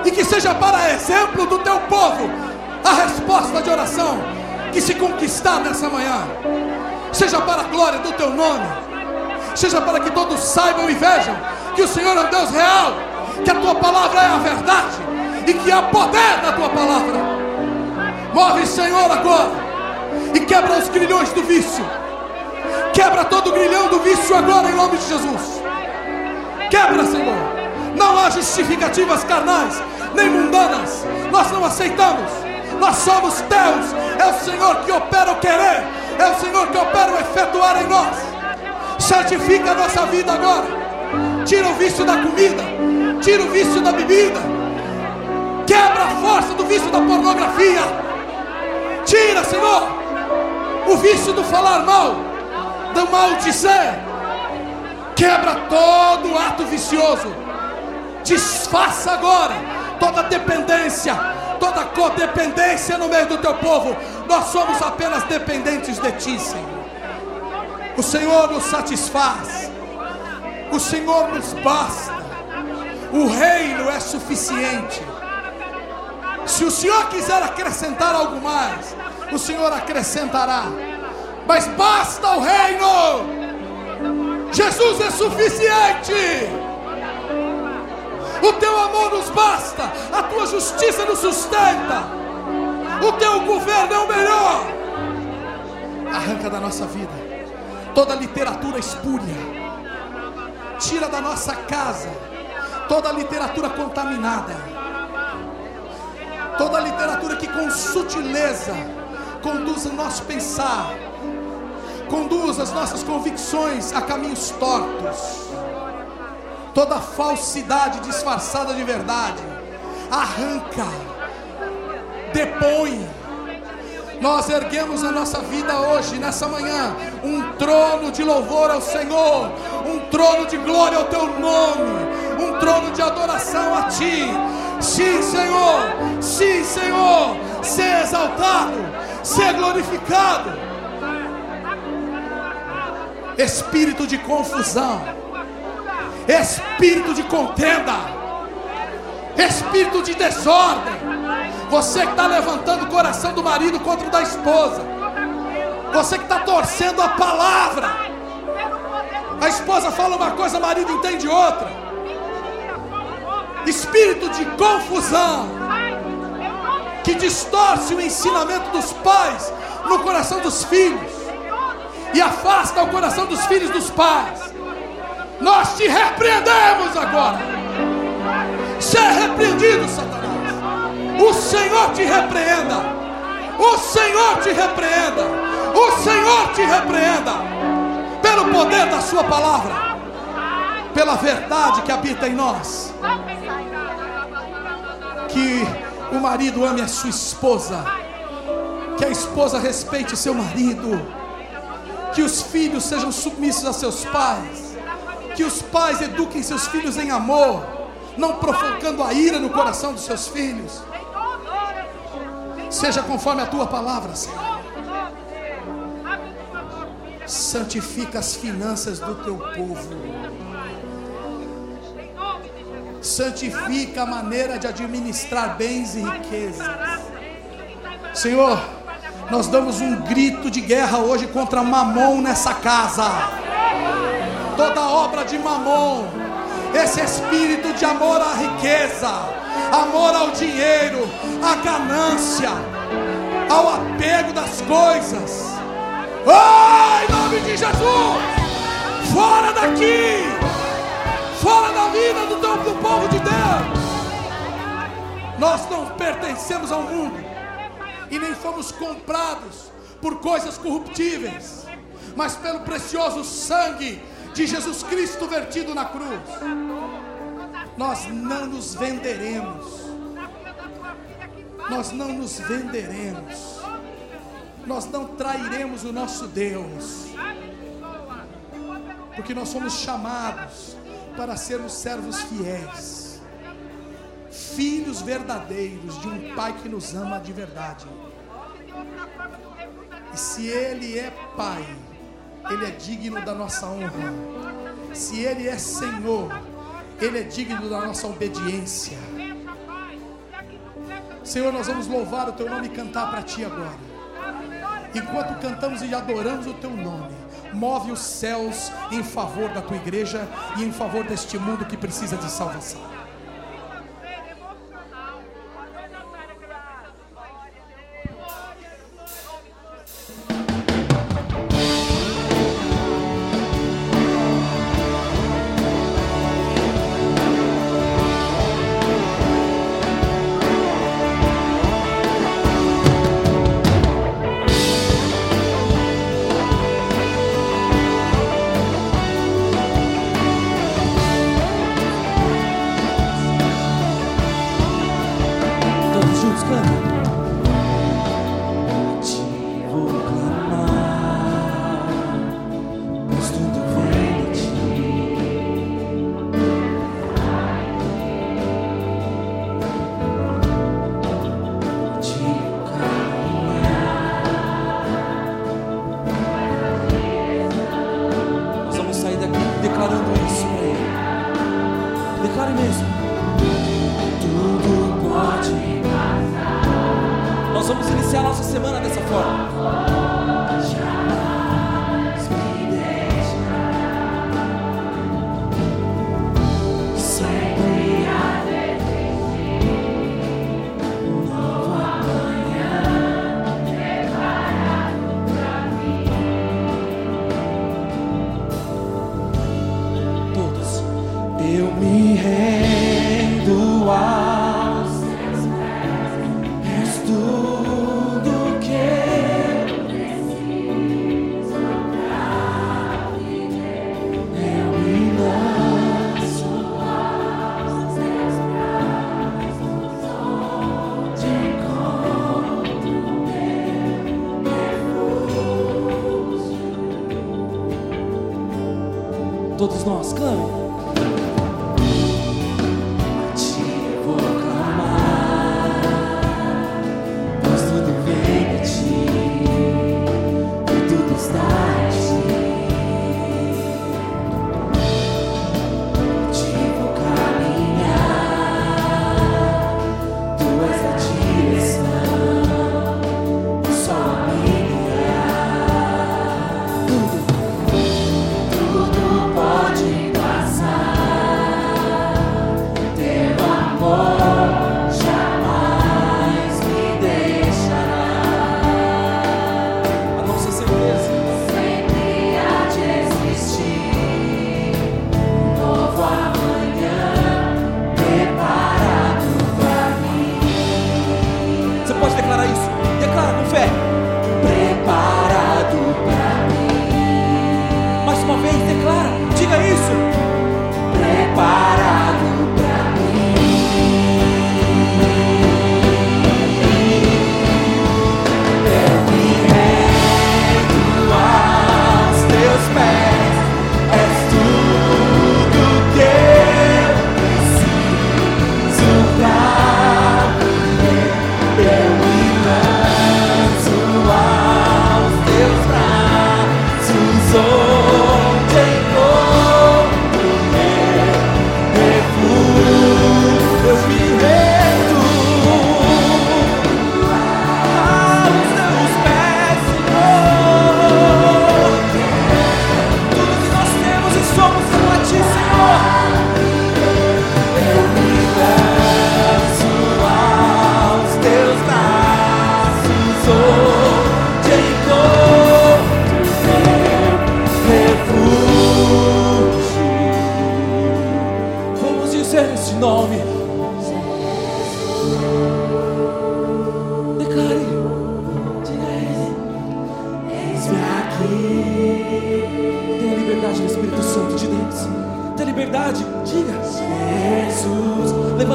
E que seja para exemplo do teu povo a resposta de oração que se conquistar nessa manhã. Seja para a glória do teu nome. Seja para que todos saibam e vejam que o Senhor é um Deus real, que a tua palavra é a verdade e que há poder na tua palavra. Move, Senhor, agora e quebra os grilhões do vício. Quebra todo o grilhão do vício agora em nome de Jesus. Quebra, Senhor. Não há justificativas carnais nem mundanas. Nós não aceitamos. Nós somos teus. É o Senhor que opera o querer. É o Senhor que opera o efetuar em nós. Santifica a nossa vida agora. Tira o vício da comida. Tira o vício da bebida. Quebra a força do vício da pornografia. Tira, Senhor, o vício do falar mal, do maldizer. Quebra todo ato vicioso. Desfaça agora toda dependência, toda codependência no meio do teu povo. Nós somos apenas dependentes de ti, Senhor. O Senhor nos satisfaz. O Senhor nos basta. O reino é suficiente. Se o Senhor quiser acrescentar algo mais, o Senhor acrescentará. Mas basta o reino. Jesus é suficiente. O teu amor nos basta, a tua justiça nos sustenta. O teu governo é o melhor. Arranca da nossa vida toda literatura espúria. Tira da nossa casa toda literatura contaminada. Toda literatura que com sutileza conduz o nosso pensar, conduz as nossas convicções a caminhos tortos. Toda falsidade disfarçada de verdade, arranca, depõe. Nós erguemos a nossa vida hoje, nessa manhã, um trono de louvor ao Senhor, um trono de glória ao Teu nome, um trono de adoração a Ti. Sim, Senhor, sim, Senhor, ser exaltado, ser glorificado. Espírito de confusão, espírito de contenda, espírito de desordem. Você que está levantando o coração do marido contra o da esposa, você que está torcendo a palavra. A esposa fala uma coisa, o marido entende outra. Espírito de confusão que distorce o ensinamento dos pais no coração dos filhos e afasta o coração dos filhos dos pais. Nós te repreendemos agora. Ser repreendido, Satanás. O Senhor te repreenda. O Senhor te repreenda. O Senhor te repreenda. Pelo poder da Sua palavra. Pela verdade que habita em nós. Que o marido ame a sua esposa. Que a esposa respeite seu marido. Que os filhos sejam submissos a seus pais. Que os pais eduquem seus filhos em amor, não provocando a ira no coração dos seus filhos. Seja conforme a tua palavra, Senhor. Santifica as finanças do teu povo. Santifica a maneira de administrar bens e riquezas. Senhor, Nós damos um grito de guerra hoje contra Mamon nessa casa. Toda obra de Mamon, esse espírito de amor à riqueza, amor ao dinheiro, à ganância, ao apego das coisas. Oh, em nome de Jesus, fora daqui, fora da vida do, do povo de Deus. Nós não pertencemos ao mundo e nem fomos comprados por coisas corruptíveis, mas pelo precioso sangue de Jesus Cristo vertido na cruz. Nós não nos venderemos. Nós não nos venderemos. Nós não trairemos o nosso Deus. Porque nós somos chamados para sermos servos fiéis, filhos verdadeiros de um Pai que nos ama de verdade. E se Ele é Pai, Ele é digno da nossa honra. Se Ele é Senhor, Ele é digno da nossa obediência. Senhor, nós vamos louvar o Teu nome e cantar para Ti agora. Enquanto cantamos e adoramos o Teu nome, move os céus em favor da Tua igreja e em favor deste mundo que precisa de salvação.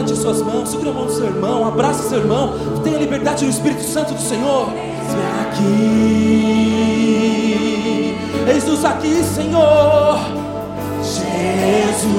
Segura a mão do seu irmão, abraça seu irmão, tenha liberdade no Espírito Santo do Senhor. Aqui, eis-nos aqui, Senhor. Jesus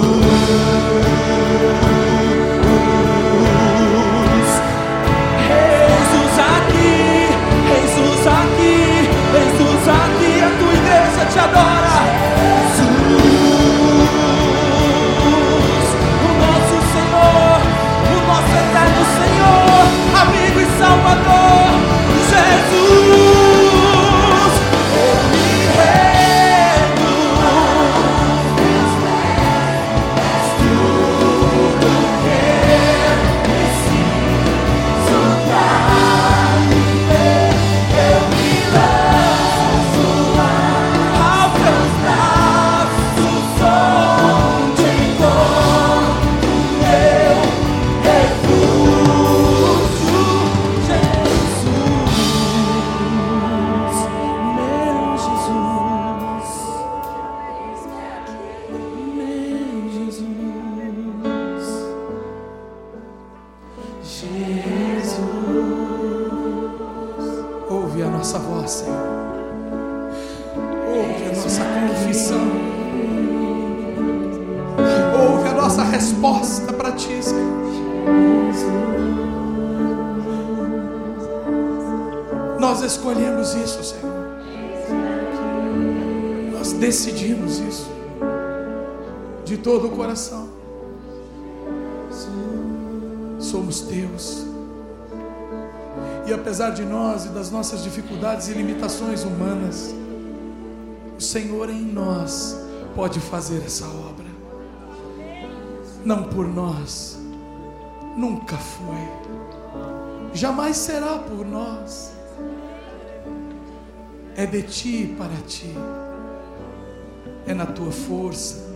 dificuldades e limitações humanas, o Senhor em nós pode fazer essa obra. Não por nós, nunca foi, jamais será por nós. É de ti para ti, é na tua força,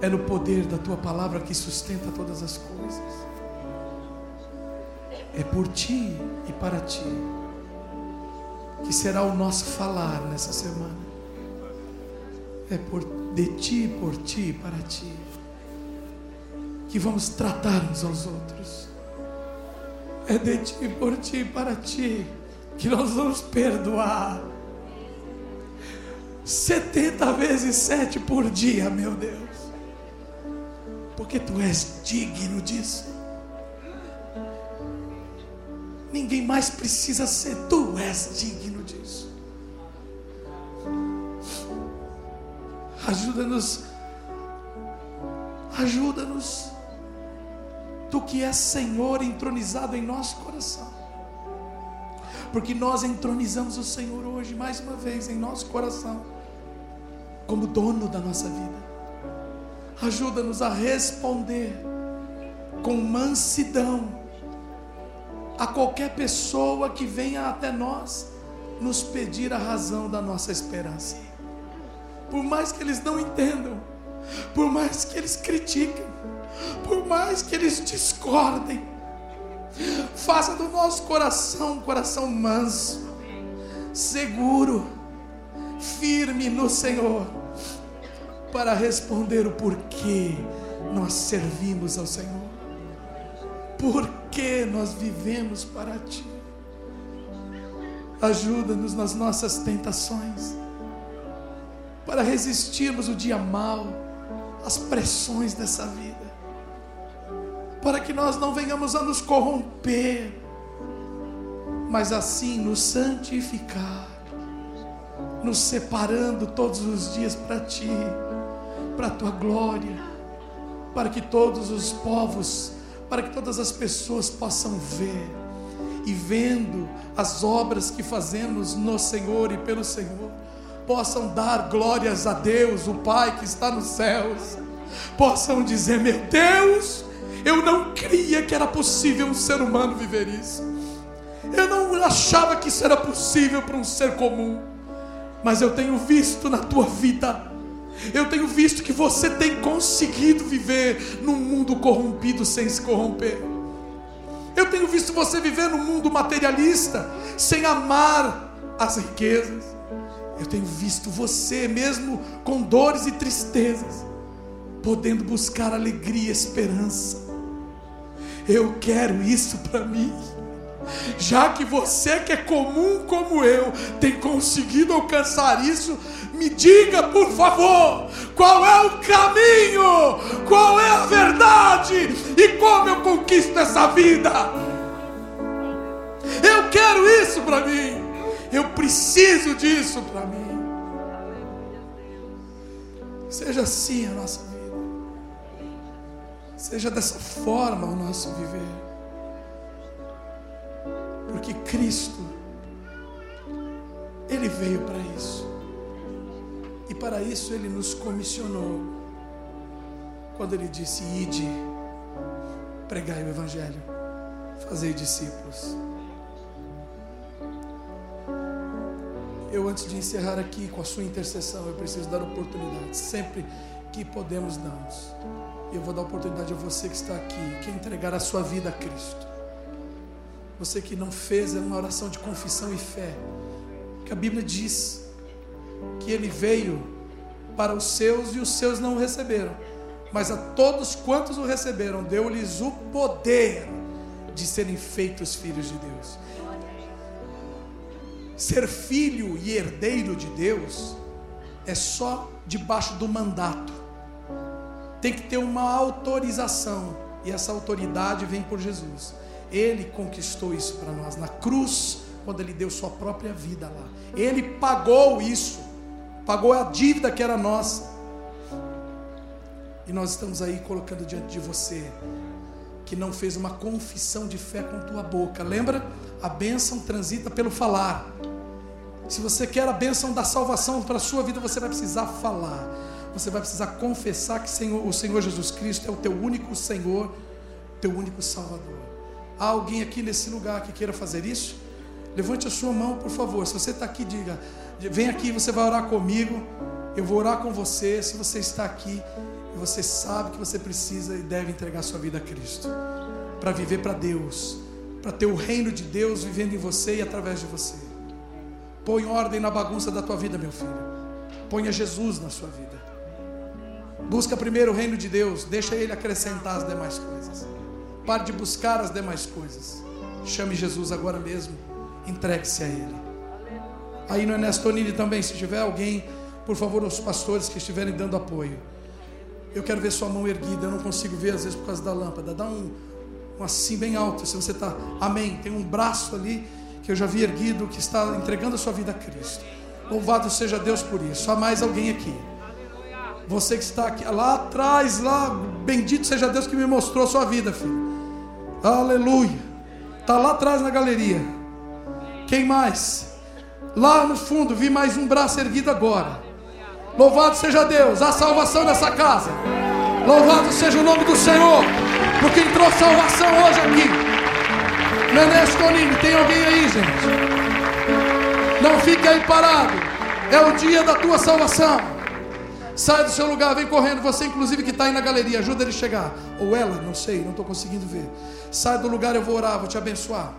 é no poder da tua palavra que sustenta todas as coisas. É por ti e para ti que será o nosso falar nessa semana. É por de ti, por ti para ti que vamos tratar uns aos outros. É de ti, por ti para ti que nós vamos perdoar. 70 vezes sete por dia, meu Deus. Porque tu és digno disso. Ninguém mais precisa ser, tu és digno disso. Ajuda-nos, ajuda-nos, tu que és Senhor entronizado em nosso coração, porque nós entronizamos o Senhor hoje, mais uma vez, em nosso coração, como dono da nossa vida. Ajuda-nos a responder com mansidão a qualquer pessoa que venha até nós nos pedir a razão da nossa esperança. Por mais que eles não entendam, por mais que eles critiquem, por mais que eles discordem, faça do nosso coração um coração manso, seguro, firme no Senhor, para responder o porquê nós servimos ao Senhor. Por que nós vivemos para Ti? Ajuda-nos nas nossas tentações, para resistirmos o dia mal, as pressões dessa vida, para que nós não venhamos a nos corromper, mas assim nos santificar, nos separando todos os dias para Ti, para a Tua glória, para que todos os povos para que todas as pessoas possam ver e vendo as obras que fazemos no Senhor e pelo Senhor, possam dar glórias a Deus, o Pai que está nos céus, possam dizer: Meu Deus, eu não cria que era possível um ser humano viver isso, eu não achava que isso era possível para um ser comum, mas eu tenho visto na tua vida eu tenho visto que você tem conseguido viver num mundo corrompido sem se corromper. Eu tenho visto você viver num mundo materialista sem amar as riquezas. Eu tenho visto você, mesmo com dores e tristezas, podendo buscar alegria e esperança. Eu quero isso para mim. Já que você que é comum como eu tem conseguido alcançar isso, me diga, por favor, qual é o caminho, qual é a verdade e como eu conquisto essa vida. Eu quero isso para mim. Eu preciso disso para mim. Seja assim a nossa vida. Seja dessa forma o nosso viver. Porque Cristo, Ele veio para isso. E para isso Ele nos comissionou. Quando Ele disse: Ide, pregai o Evangelho, fazei discípulos. Eu, antes de encerrar aqui com a sua intercessão, eu preciso dar oportunidade. Sempre que podemos, damos. E eu vou dar oportunidade a você que está aqui, que entregar a sua vida a Cristo. Você que não fez uma oração de confissão e fé. Que a Bíblia diz que ele veio para os seus e os seus não o receberam. Mas a todos quantos o receberam, deu-lhes o poder de serem feitos filhos de Deus. Ser filho e herdeiro de Deus é só debaixo do mandato. Tem que ter uma autorização. E essa autoridade vem por Jesus. Ele conquistou isso para nós na cruz, quando ele deu sua própria vida lá. Ele pagou isso. Pagou a dívida que era nossa. E nós estamos aí colocando diante de você que não fez uma confissão de fé com tua boca. Lembra? A bênção transita pelo falar. Se você quer a bênção da salvação para a sua vida, você vai precisar falar. Você vai precisar confessar que o Senhor Jesus Cristo é o teu único Senhor, teu único Salvador. Há alguém aqui nesse lugar que queira fazer isso? Levante a sua mão, por favor. Se você está aqui, diga: vem aqui, você vai orar comigo. Eu vou orar com você. Se você está aqui e você sabe que você precisa e deve entregar sua vida a Cristo, para viver para Deus, para ter o reino de Deus vivendo em você e através de você. Põe ordem na bagunça da tua vida, meu filho. Ponha Jesus na sua vida. Busca primeiro o reino de Deus, deixa Ele acrescentar as demais coisas. Pare de buscar as demais coisas. Chame Jesus agora mesmo. Entregue-se a Ele. Aí no Ernesto Nini também, se tiver alguém, por favor, os pastores que estiverem dando apoio. Eu quero ver sua mão erguida, eu não consigo ver às vezes por causa da lâmpada. Dá um, um assim bem alto, se você está. Amém. Tem um braço ali que eu já vi erguido, que está entregando a sua vida a Cristo. Louvado seja Deus por isso. Há mais alguém aqui. Você que está aqui, lá atrás, lá, bendito seja Deus que me mostrou a sua vida, filho. Aleluia. Está lá atrás na galeria. Quem mais? Lá no fundo, vi mais um braço erguido agora. Louvado seja Deus, a salvação dessa casa. Louvado seja o nome do Senhor, porque entrou salvação hoje aqui. Nenés tem alguém aí, gente? Não fique aí parado. É o dia da tua salvação. Sai do seu lugar, vem correndo. Você, inclusive, que está aí na galeria, ajuda ele a chegar. Ou ela, não sei, não estou conseguindo ver. Sai do lugar, eu vou orar, vou te abençoar.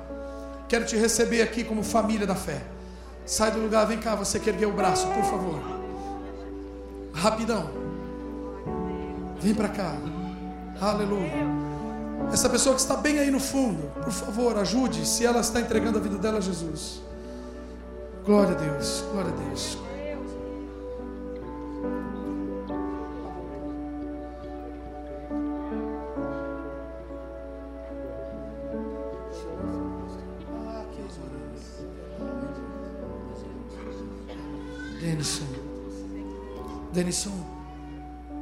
Quero te receber aqui como família da fé. Sai do lugar, vem cá, você que ergueu o braço, por favor. Rapidão. Vem para cá. Aleluia. Essa pessoa que está bem aí no fundo, por favor, ajude se ela está entregando a vida dela a Jesus. Glória a Deus, glória a Deus. Denison,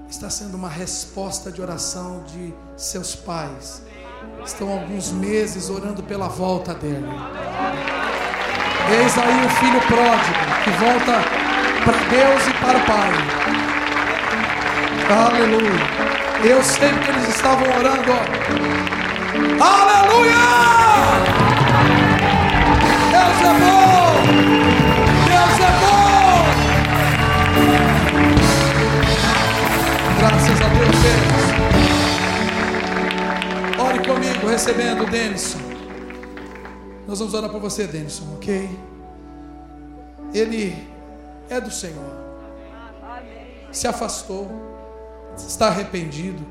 está sendo uma resposta de oração de seus pais. Estão alguns meses orando pela volta dele. Eis aí o filho pródigo que volta para Deus e para o Pai. Aleluia. Eu sei que eles estavam orando. Aleluia! Deus é bom! Graças a Deus. Ore comigo, recebendo o Denison. Nós vamos orar por você, Denison, ok? Ele é do Senhor. Se afastou, está arrependido,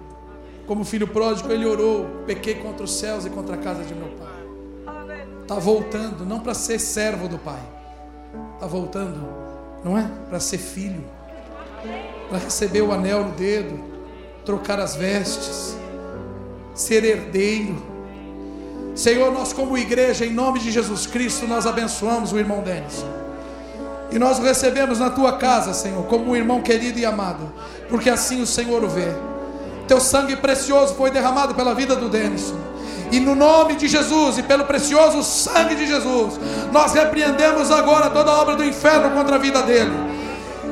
Como filho pródigo, ele orou: pequei contra os céus e contra a casa de meu pai. Está voltando, não para ser servo do pai, está voltando, não é? Para ser filho, para receber o anel no dedo, trocar as vestes, ser herdeiro. Senhor, nós, como igreja, em nome de Jesus Cristo, nós abençoamos o irmão Denis. E nós recebemos na tua casa, Senhor, como um irmão querido e amado, porque assim o Senhor o vê. Teu sangue precioso foi derramado pela vida do Denison. E no nome de Jesus e pelo precioso sangue de Jesus, nós repreendemos agora toda obra do inferno contra a vida dele.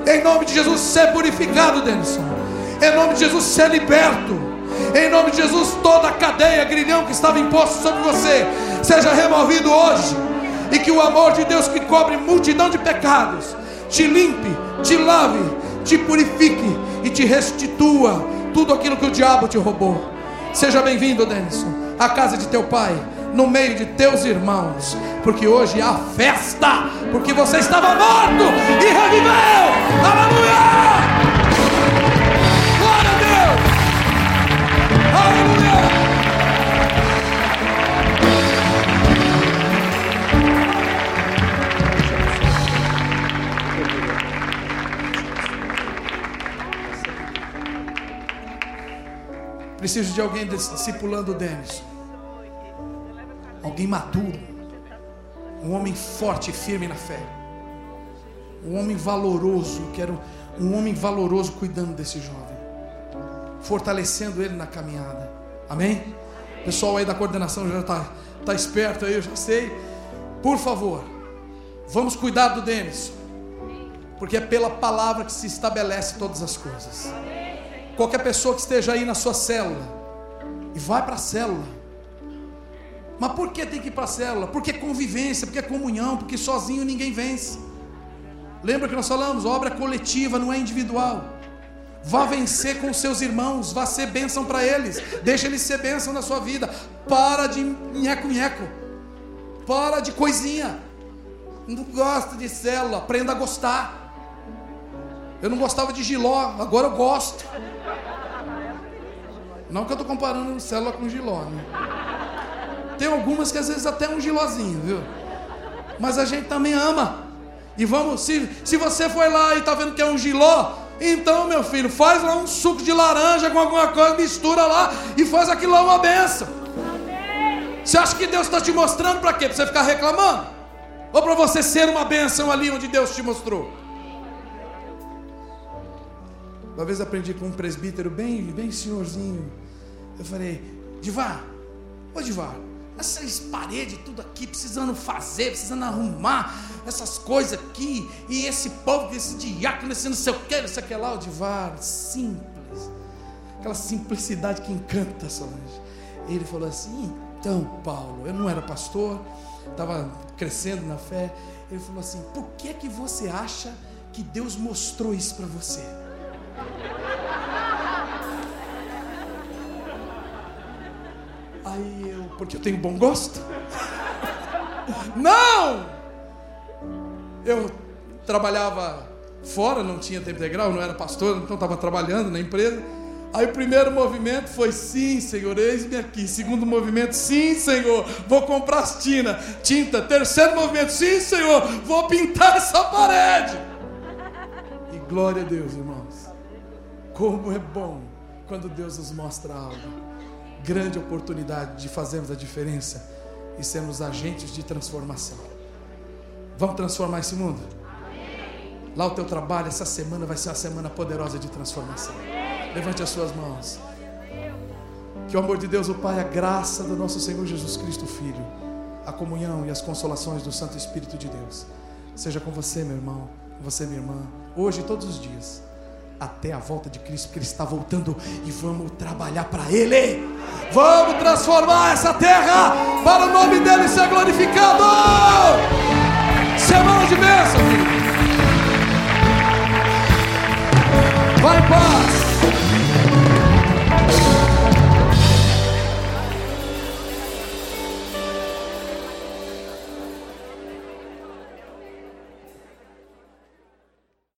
Em nome de Jesus, ser purificado, Denison. Em nome de Jesus, ser liberto. Em nome de Jesus, toda a cadeia, grilhão que estava imposto sobre você, seja removido hoje. E que o amor de Deus que cobre multidão de pecados, te limpe, te lave, te purifique e te restitua tudo aquilo que o diabo te roubou. Seja bem-vindo, Denison, à casa de teu pai, no meio de teus irmãos, porque hoje há festa, porque você estava morto e reviveu. Aleluia! Glória a Deus! Aleluia! Preciso de alguém discipulando o Denis. Alguém maduro. Um homem forte e firme na fé. Um homem valoroso. Quero um homem valoroso cuidando desse jovem. Fortalecendo ele na caminhada. Amém? O pessoal aí da coordenação já está tá esperto aí, eu já sei. Por favor, vamos cuidar do Denis. Porque é pela palavra que se estabelece todas as coisas. Qualquer pessoa que esteja aí na sua célula e vai para a célula. Mas por que tem que ir para a célula? Porque é convivência, porque é comunhão, porque sozinho ninguém vence. Lembra que nós falamos? Obra coletiva, não é individual. Vá vencer com seus irmãos, vá ser bênção para eles. Deixa eles ser bênção na sua vida. Para de nheco-nheco. Para de coisinha. Não gosta de célula, aprenda a gostar. Eu não gostava de giló, agora eu gosto. Não que eu estou comparando célula com giló, né? Tem algumas que às vezes até um gilózinho, viu? Mas a gente também ama. E vamos, se, se você foi lá e está vendo que é um giló, então, meu filho, faz lá um suco de laranja com alguma coisa, mistura lá e faz aquilo lá uma benção. Você acha que Deus está te mostrando para quê? Para você ficar reclamando? Ou para você ser uma benção ali onde Deus te mostrou? Uma vez aprendi com um presbítero bem, bem senhorzinho. Eu falei, Divar, ô Divar, essas paredes tudo aqui precisando fazer, precisando arrumar essas coisas aqui, e esse povo, esse diácono, esse não sei o que, não sei o que lá, o Divar, simples, aquela simplicidade que encanta Solange. Ele falou assim: então, Paulo, eu não era pastor, estava crescendo na fé. Ele falou assim: por que que você acha que Deus mostrou isso para você? Aí eu, porque eu tenho bom gosto? Não! Eu trabalhava fora, não tinha tempo integral, não era pastor, então estava trabalhando na empresa. Aí o primeiro movimento foi sim, Senhor, eis-me aqui. Segundo movimento, sim, Senhor, vou comprar as tina, tinta. Terceiro movimento, sim, Senhor, vou pintar essa parede. E glória a Deus, irmãos. Como é bom quando Deus nos mostra algo. Grande oportunidade de fazermos a diferença e sermos agentes de transformação. Vamos transformar esse mundo? Lá o teu trabalho, essa semana vai ser uma semana poderosa de transformação. Levante as suas mãos. Que o amor de Deus, o Pai, a graça do nosso Senhor Jesus Cristo, Filho, a comunhão e as consolações do Santo Espírito de Deus, seja com você, meu irmão, com você, minha irmã, hoje e todos os dias até a volta de Cristo, porque Ele está voltando e vamos trabalhar para Ele. Vamos transformar essa terra para o nome dEle ser glorificado. Semana de bênção. Vai em paz.